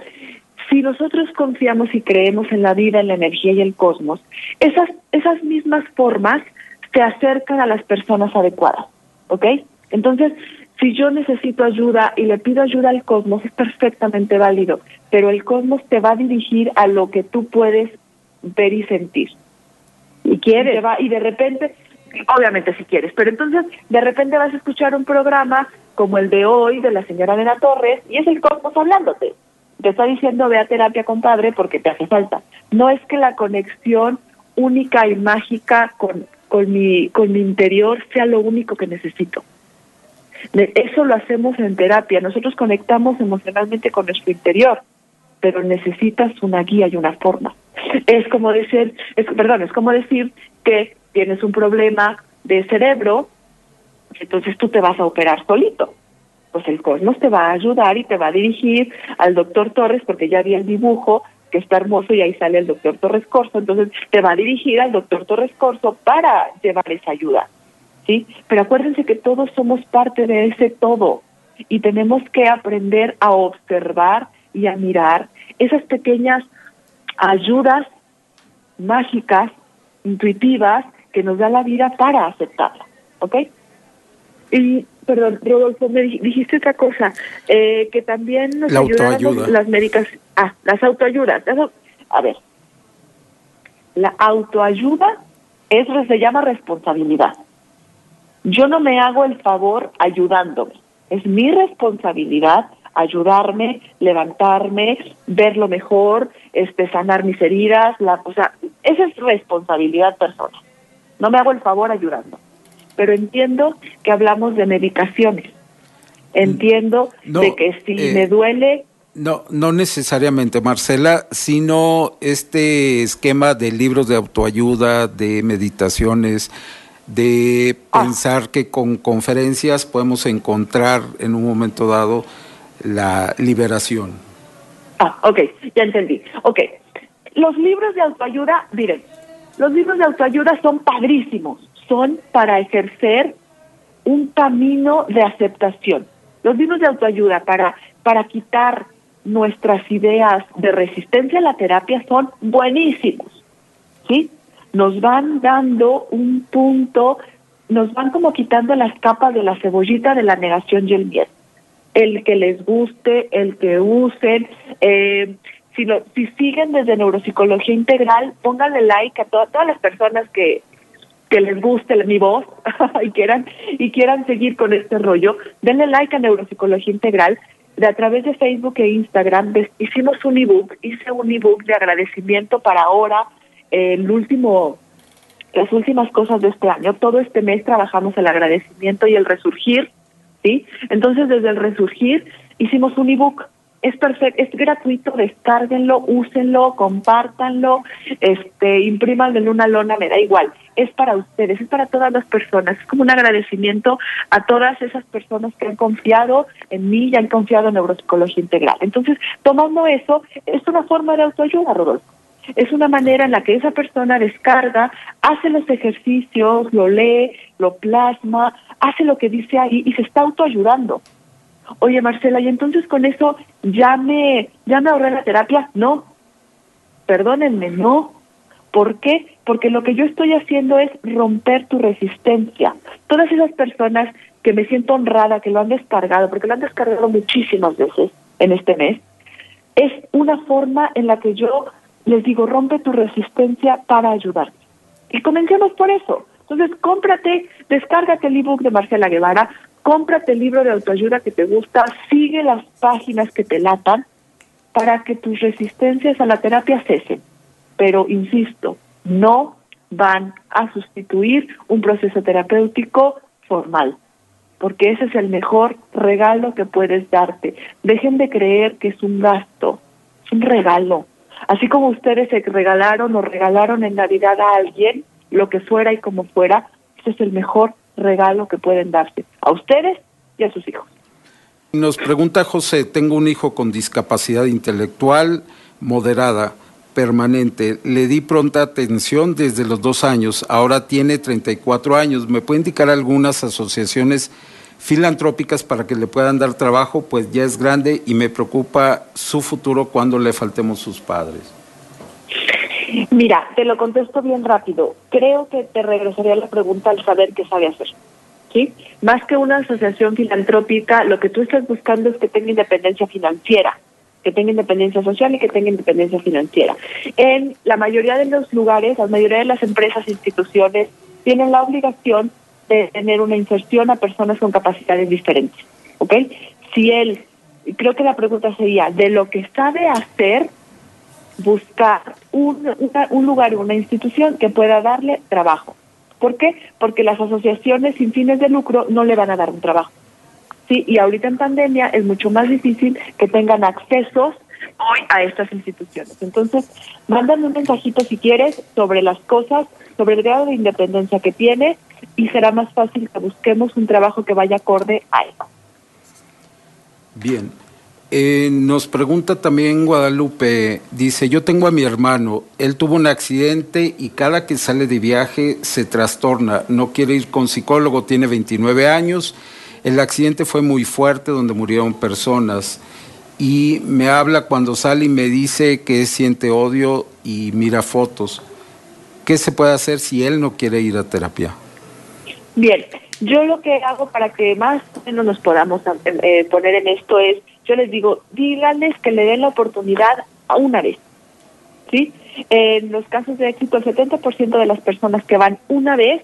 [SPEAKER 3] Si nosotros confiamos y creemos en la vida, en la energía y el cosmos, esas, esas mismas formas se acercan a las personas adecuadas. ¿Ok? Entonces, si yo necesito ayuda y le pido ayuda al cosmos, es perfectamente válido. Pero el cosmos te va a dirigir a lo que tú puedes ver y sentir y quieres. Y, de repente, obviamente si quieres, pero entonces de repente vas a escuchar un programa como el de hoy de la señora Elena Torres y es el cosmos hablándote. Te está diciendo ve a terapia, compadre, porque te hace falta. No es que la conexión única y mágica con, con, mi, con mi interior sea lo único que necesito. Eso lo hacemos en terapia. Nosotros conectamos emocionalmente con nuestro interior, pero necesitas una guía y una forma. Es como decir, es, perdón, es como decir que tienes un problema de cerebro, entonces tú te vas a operar solito. Pues el cosmos te va a ayudar y te va a dirigir al doctor Torres, porque ya vi el dibujo que está hermoso y ahí sale el doctor Torres Corso, entonces te va a dirigir al doctor Torres Corso para llevar esa ayuda. ¿sí? Pero acuérdense que todos somos parte de ese todo y tenemos que aprender a observar y a mirar esas pequeñas ayudas mágicas, intuitivas, que nos da la vida para aceptarla. ¿Ok? Y, perdón, Rodolfo, me dijiste otra cosa, eh, que también nos ayudan las médicas, ah, las autoayudas. A ver, la autoayuda es se llama responsabilidad. Yo no me hago el favor ayudándome. Es mi responsabilidad ayudarme, levantarme, verlo mejor, este, sanar mis heridas, la, o sea, esa es responsabilidad personal. No me hago el favor ayudando, pero entiendo que hablamos de medicaciones. Entiendo de que si eh, me duele
[SPEAKER 4] no, no necesariamente, Marcela, sino este esquema de libros de autoayuda, de meditaciones, de ah. pensar que con conferencias podemos encontrar en un momento dado la liberación.
[SPEAKER 3] Ah, ok, ya entendí. Ok, los libros de autoayuda, miren, los libros de autoayuda son padrísimos, son para ejercer un camino de aceptación. Los libros de autoayuda para, para quitar nuestras ideas de resistencia a la terapia son buenísimos, ¿sí? Nos van dando un punto, nos van como quitando las capas de la cebollita de la negación y el miedo el que les guste, el que usen. Eh, si, lo, si siguen desde Neuropsicología Integral, pónganle like a todas las personas que, que les guste mi voz y quieran y quieran seguir con este rollo, denle like a Neuropsicología Integral. De a través de Facebook e Instagram hicimos un ebook, hice un ebook de agradecimiento para ahora, el último, las últimas cosas de este año. Todo este mes trabajamos el agradecimiento y el resurgir ¿sí? Entonces, desde el resurgir, hicimos un ebook. Es perfecto, es gratuito, descárguenlo, úsenlo, compártanlo, este, imprímanlo en una lona, me da igual. Es para ustedes, es para todas las personas. Es como un agradecimiento a todas esas personas que han confiado en mí y han confiado en neuropsicología integral. Entonces, tomando eso, es una forma de autoayuda, Rodolfo. Es una manera en la que esa persona descarga, hace los ejercicios, lo lee, lo plasma, hace lo que dice ahí y se está autoayudando. Oye, Marcela, ¿y entonces con eso ya me, ya me ahorré la terapia? No. Perdónenme, no. ¿Por qué? Porque lo que yo estoy haciendo es romper tu resistencia. Todas esas personas que me siento honrada, que lo han descargado, porque lo han descargado muchísimas veces en este mes, es una forma en la que yo les digo, rompe tu resistencia para ayudarte. Y comencemos por eso. Entonces, cómprate, descárgate el ebook de Marcela Guevara, cómprate el libro de autoayuda que te gusta, sigue las páginas que te latan para que tus resistencias a la terapia cesen. Pero, insisto, no van a sustituir un proceso terapéutico formal, porque ese es el mejor regalo que puedes darte. Dejen de creer que es un gasto, es un regalo. Así como ustedes se regalaron o regalaron en Navidad a alguien, lo que fuera y como fuera, ese es el mejor regalo que pueden darse a ustedes y a sus hijos.
[SPEAKER 4] Nos pregunta José, tengo un hijo con discapacidad intelectual moderada, permanente. Le di pronta atención desde los dos años, ahora tiene 34 años. ¿Me puede indicar algunas asociaciones filantrópicas para que le puedan dar trabajo? Pues ya es grande y me preocupa su futuro cuando le faltemos sus padres.
[SPEAKER 3] Mira, te lo contesto bien rápido. Creo que te regresaría la pregunta al saber qué sabe hacer. ¿Sí? Más que una asociación filantrópica, lo que tú estás buscando es que tenga independencia financiera, que tenga independencia social y que tenga independencia financiera. En la mayoría de los lugares, la mayoría de las empresas e instituciones tienen la obligación de tener una inserción a personas con capacidades diferentes. ¿Ok? Si él, creo que la pregunta sería, de lo que sabe hacer, buscar un, un lugar, una institución que pueda darle trabajo. ¿Por qué? Porque las asociaciones sin fines de lucro no le van a dar un trabajo. Sí, y ahorita en pandemia es mucho más difícil que tengan accesos hoy a estas instituciones. Entonces, mándame un mensajito si quieres sobre las cosas, sobre el grado de independencia que tiene y será más fácil que busquemos un trabajo que vaya acorde a eso.
[SPEAKER 4] Bien, eh, nos pregunta también Guadalupe, dice, yo tengo a mi hermano, él tuvo un accidente y cada que sale de viaje se trastorna, no quiere ir con psicólogo, tiene 29 años, el accidente fue muy fuerte donde murieron personas y me habla cuando sale y me dice que siente odio y mira fotos. ¿Qué se puede hacer si él no quiere ir a terapia?
[SPEAKER 3] Bien, yo lo que hago para que más o menos nos podamos eh, poner en esto es yo les digo, díganles que le den la oportunidad a una vez. ¿Sí? En los casos de éxito, el 70% de las personas que van una vez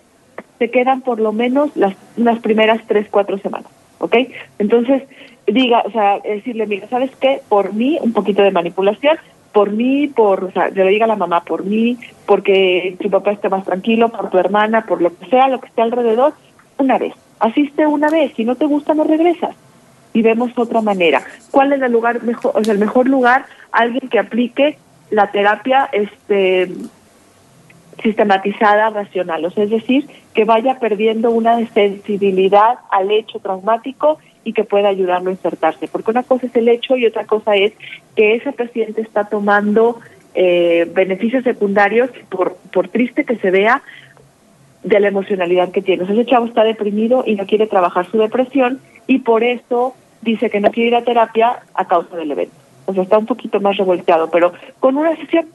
[SPEAKER 3] se quedan por lo menos las, las primeras tres, cuatro semanas. ¿Ok? Entonces, diga, o sea, decirle, mira, ¿sabes qué? Por mí, un poquito de manipulación, por mí, por, o sea, le diga a la mamá, por mí, porque tu papá esté más tranquilo, por tu hermana, por lo que sea, lo que esté alrededor, una vez. Asiste una vez, si no te gusta, no regresas y vemos otra manera. ¿Cuál es el lugar mejor, el mejor lugar? Alguien que aplique la terapia este sistematizada racional, o sea, es decir, que vaya perdiendo una sensibilidad al hecho traumático y que pueda ayudarlo a insertarse, porque una cosa es el hecho y otra cosa es que ese paciente está tomando eh, beneficios secundarios, por, por triste que se vea, de la emocionalidad que tiene. O sea, ese chavo está deprimido y no quiere trabajar su depresión y por eso dice que no quiere ir a terapia a causa del evento. O sea, está un poquito más revolteado, pero con una sesión,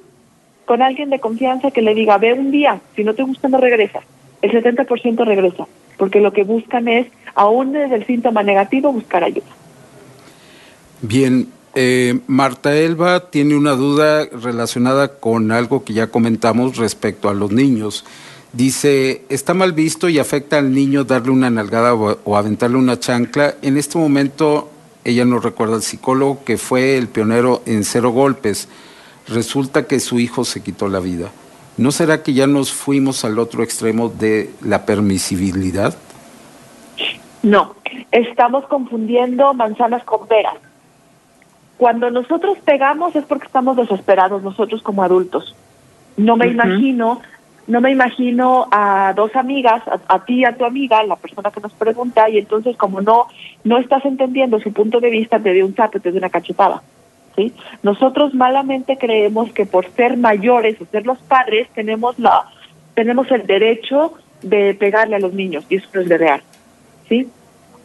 [SPEAKER 3] con alguien de confianza que le diga, ve un día, si no te gusta no regresa. El 70% regresa, porque lo que buscan es, aún desde el síntoma negativo, buscar ayuda.
[SPEAKER 4] Bien, eh, Marta Elba tiene una duda relacionada con algo que ya comentamos respecto a los niños. Dice, está mal visto y afecta al niño darle una nalgada o, aventarle una chancla. En este momento ella no recuerda al psicólogo que fue el pionero en cero golpes. Resulta que su hijo se quitó la vida. ¿No será que ya nos fuimos al otro extremo de la permisibilidad?
[SPEAKER 3] No, estamos confundiendo manzanas con peras. Cuando nosotros pegamos es porque estamos desesperados nosotros como adultos. No me imagino no me imagino a dos amigas, a, ti y a tu amiga, la persona que nos pregunta, y entonces como no no estás entendiendo su punto de vista, te dio un zape, te dio una cachetada. ¿sí? Nosotros malamente creemos que por ser mayores o ser los padres tenemos la tenemos el derecho de pegarle a los niños y eso no es de real, ¿sí?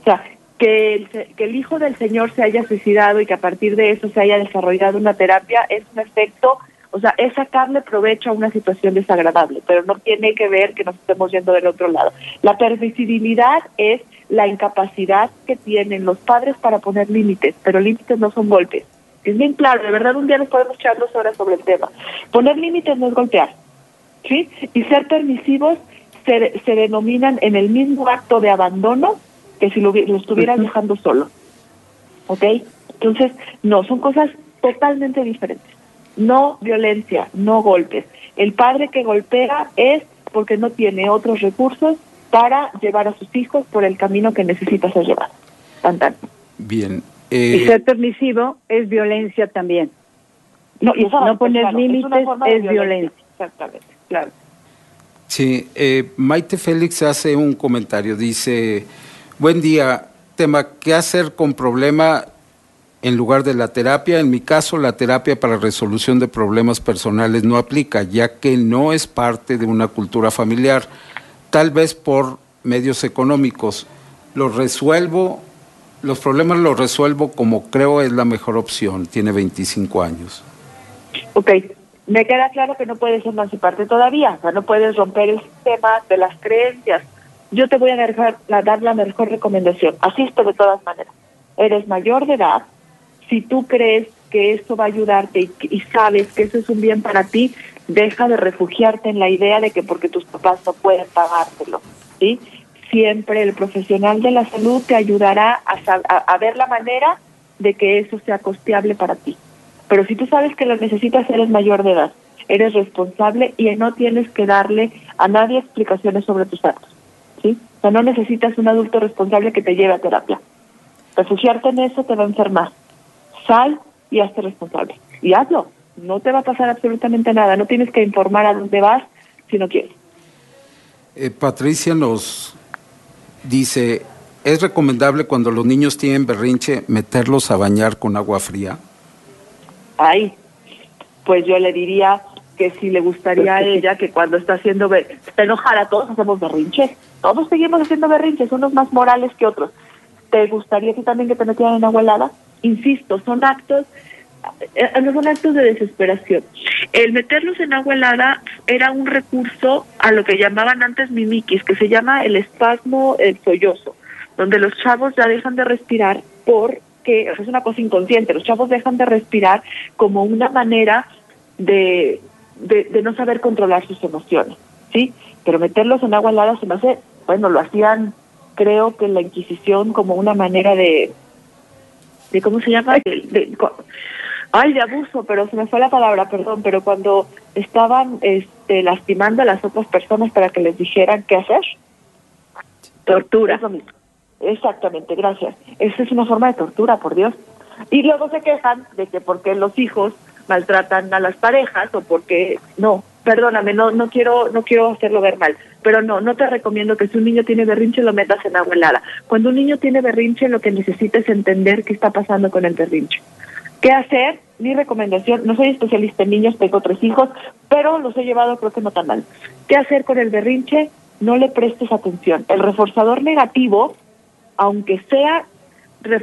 [SPEAKER 3] O sea, que el, que el hijo del Señor se haya suicidado y que a partir de eso se haya desarrollado una terapia es un efecto, o sea, es sacarle provecho a una situación desagradable, pero no tiene que ver que nos estemos yendo del otro lado. La permisibilidad es la incapacidad que tienen los padres para poner límites, pero límites no son golpes. Es bien claro, de verdad un día nos podemos echar dos horas sobre el tema. Poner límites no es golpear, ¿sí? Y ser permisivos se, se denominan en el mismo acto de abandono que si lo, lo estuvieras dejando solo. ¿Ok? Entonces, no, son cosas totalmente diferentes. No violencia, no golpes. El padre que golpea es porque no tiene otros recursos para llevar a sus hijos por el camino que necesita ser llevado. Tan, tan.
[SPEAKER 4] Bien.
[SPEAKER 2] Eh... Y ser permisivo es violencia también.
[SPEAKER 3] No, y eso
[SPEAKER 2] no poner
[SPEAKER 3] claro,
[SPEAKER 2] límites
[SPEAKER 3] es,
[SPEAKER 2] violencia.
[SPEAKER 3] Exactamente, claro.
[SPEAKER 4] Sí, eh, Maite Félix hace un comentario, dice, buen día, tema, ¿qué hacer con problema en lugar de la terapia? En mi caso, la terapia para resolución de problemas personales no aplica, ya que no es parte de una cultura familiar, tal vez por medios económicos. Los resuelvo, los problemas los resuelvo como creo es la mejor opción, tiene 25 años.
[SPEAKER 3] Ok, me queda claro que no puedes emanciparte todavía, o sea, no puedes romper el sistema de las creencias. Yo te voy a dejar, a dar la mejor recomendación. Asiste de todas maneras. Eres mayor de edad. Si tú crees que esto va a ayudarte y, sabes que eso es un bien para ti, deja de refugiarte en la idea de que porque tus papás no pueden pagártelo. ¿sí? Siempre el profesional de la salud te ayudará a ver la manera de que eso sea costeable para ti. Pero si tú sabes que lo necesitas, eres mayor de edad, eres responsable y no tienes que darle a nadie explicaciones sobre tus actos. ¿sí? O sea, no necesitas un adulto responsable que te lleve a terapia. Refugiarte en eso te va a enfermar. Sal y hazte responsable. Y hazlo. No te va a pasar absolutamente nada. No tienes que informar a dónde vas si no quieres.
[SPEAKER 4] Eh, Patricia nos dice, ¿es recomendable cuando los niños tienen berrinche meterlos a bañar con agua fría?
[SPEAKER 3] Ay, pues yo le diría que si le gustaría a ella que cuando está haciendo, ber está enojada, todos hacemos berrinches, todos seguimos haciendo berrinches, unos más morales que otros. ¿Te gustaría ti también que te metieran en agua helada? Insisto, son actos, eh, no son actos de desesperación. El meterlos en agua helada era un recurso a lo que llamaban antes mimiquis, que se llama el espasmo el sollozo, donde los chavos ya dejan de respirar por que es una cosa inconsciente, los chavos dejan de respirar como una manera de, de, de, no saber controlar sus emociones, ¿sí? Pero meterlos en agua helada se me hace, bueno, lo hacían, creo que la Inquisición como una manera de, ¿cómo se llama? De, ay, de abuso, pero se me fue la palabra, perdón, pero cuando estaban este, lastimando a las otras personas para que les dijeran qué hacer. Tortura. Exactamente, gracias. Esa es una forma de tortura, por Dios. Y luego se quejan de que porque los hijos maltratan a las parejas o porque no, perdóname, no no quiero no quiero hacerlo ver mal, pero no no te recomiendo que si un niño tiene berrinche lo metas en agua helada. Cuando un niño tiene berrinche lo que necesita es entender qué está pasando con el berrinche. ¿Qué hacer? Mi recomendación, no soy especialista en niños, tengo tres hijos, pero los he llevado creo que no tan mal. ¿Qué hacer con el berrinche? No le prestes atención. El reforzador negativo aunque sea,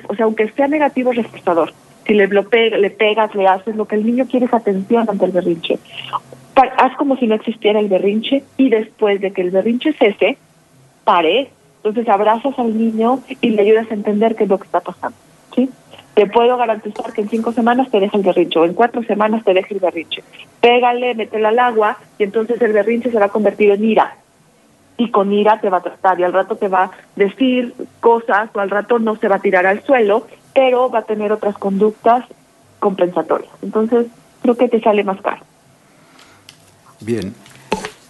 [SPEAKER 3] o sea, aunque sea negativo, es reforzador. Si le, lo le pegas, le haces, lo que el niño quiere es atención ante el berrinche. Haz como si no existiera el berrinche y después de que el berrinche cese, pare, entonces abrazas al niño y le ayudas a entender qué es lo que está pasando. ¿sí? Te puedo garantizar que en cinco semanas te deja el berrinche o en cuatro semanas te deja el berrinche. Pégale, métela al agua y entonces el berrinche se va a convertir en ira y con ira te va a tratar y al rato te va a decir cosas o al rato no se va a tirar al suelo, pero va a tener otras conductas compensatorias. Entonces, creo que te sale más caro.
[SPEAKER 4] Bien.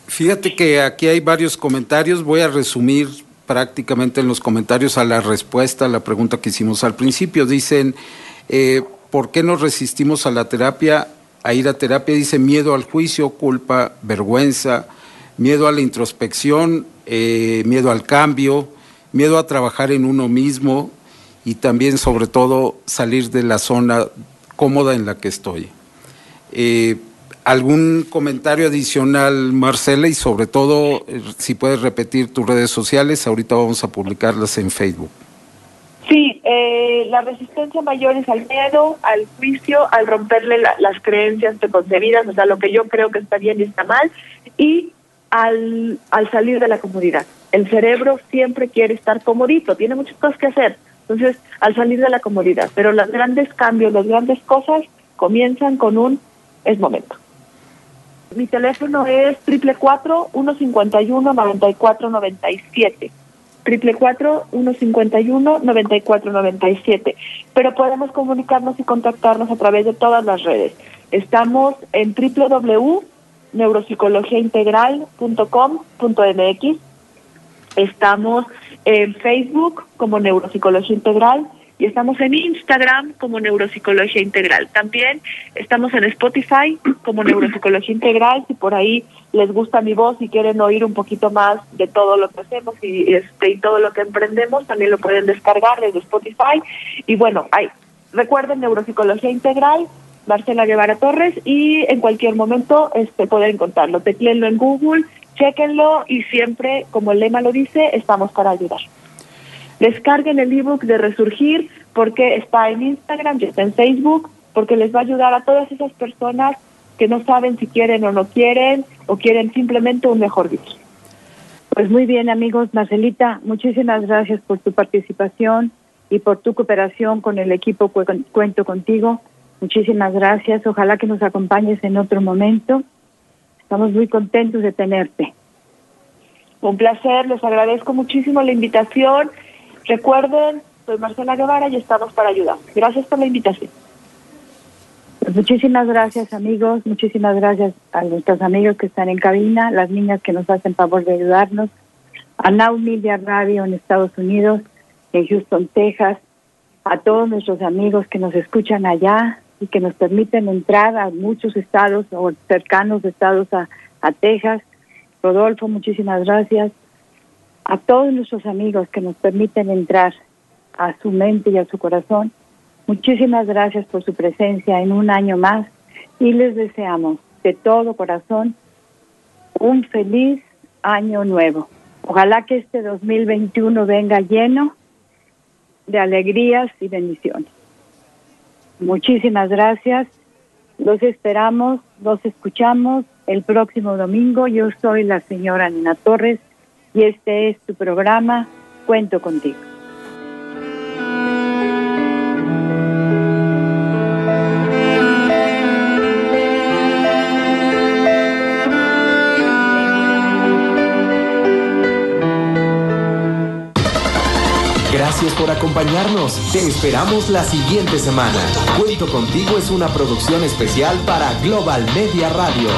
[SPEAKER 4] Fíjate que aquí hay varios comentarios, voy a resumir prácticamente en los comentarios a la respuesta a la pregunta que hicimos al principio. Dicen, eh, ¿por qué nos resistimos a la terapia? A ir a terapia dice miedo al juicio, culpa, vergüenza, miedo a la introspección, eh, miedo al cambio, miedo a trabajar en uno mismo y también sobre todo salir de la zona cómoda en la que estoy. Eh, ¿Algún comentario adicional, Marcela? Y sobre todo, eh, si puedes repetir tus redes sociales, ahorita vamos a publicarlas en Facebook.
[SPEAKER 3] Sí, eh, la resistencia mayor es al miedo, al juicio, al romperle las creencias preconcebidas, o sea, lo que yo creo que está bien y está mal, y al, al salir de la comodidad. El cerebro siempre quiere estar comodito, tiene muchas cosas que hacer, entonces, al salir de la comodidad, pero los grandes cambios, las grandes cosas comienzan con un es momento. Mi teléfono es triple cuatro uno cincuenta y uno noventa y cuatro noventa y siete. Triple cuatro uno cincuenta y uno noventa y cuatro noventa y siete. Pero podemos comunicarnos y contactarnos a través de todas las redes. Estamos en www.neuropsicologiaintegral.com.mx. Estamos en Facebook como Neuropsicología Integral y estamos en Instagram como Neuropsicología Integral. También estamos en Spotify como Neuropsicología Integral, si por ahí les gusta mi voz y quieren oír un poquito más de todo lo que hacemos y, este, y todo lo que emprendemos, también lo pueden descargar desde Spotify. Y bueno, ahí, recuerden Neuropsicología Integral, Marcela Guevara Torres, y en cualquier momento este, pueden encontrarlo. Teclenlo en Google, chequenlo y siempre, como el lema lo dice, estamos para ayudar. Descarguen el ebook de Resurgir porque está en Instagram y está en Facebook, porque les va a ayudar a todas esas personas que no saben si quieren o no quieren o quieren simplemente un mejor vida.
[SPEAKER 2] Pues muy bien amigos, Marcelita, muchísimas gracias por tu participación y por tu cooperación con el equipo Cuento contigo. Muchísimas gracias. Ojalá que nos acompañes en otro momento. Estamos muy contentos de tenerte.
[SPEAKER 3] Un placer, les agradezco muchísimo la invitación Recuerden, soy Marcela Guevara y estamos para ayudar. Gracias por la invitación.
[SPEAKER 2] Pues muchísimas gracias amigos, muchísimas gracias a nuestros amigos que están en cabina, las niñas que nos hacen favor de ayudarnos, a Now Media Radio en Estados Unidos, en Houston, Texas, a todos nuestros amigos que nos escuchan allá y que nos permiten entrar a muchos estados o cercanos estados a, a Texas. Rodolfo, muchísimas gracias a todos nuestros amigos que nos permiten entrar a su mente y a su corazón. Muchísimas gracias por su presencia en un año más y les deseamos de todo corazón un feliz año nuevo. Ojalá que este 2021 venga lleno de alegrías y bendiciones. Muchísimas gracias. Los esperamos, los escuchamos el próximo domingo. Yo soy la señora Nina Torres y este es tu programa Cuento contigo.
[SPEAKER 5] Gracias por acompañarnos. Te esperamos la siguiente semana. Cuento contigo es una producción especial para Global Media Radio.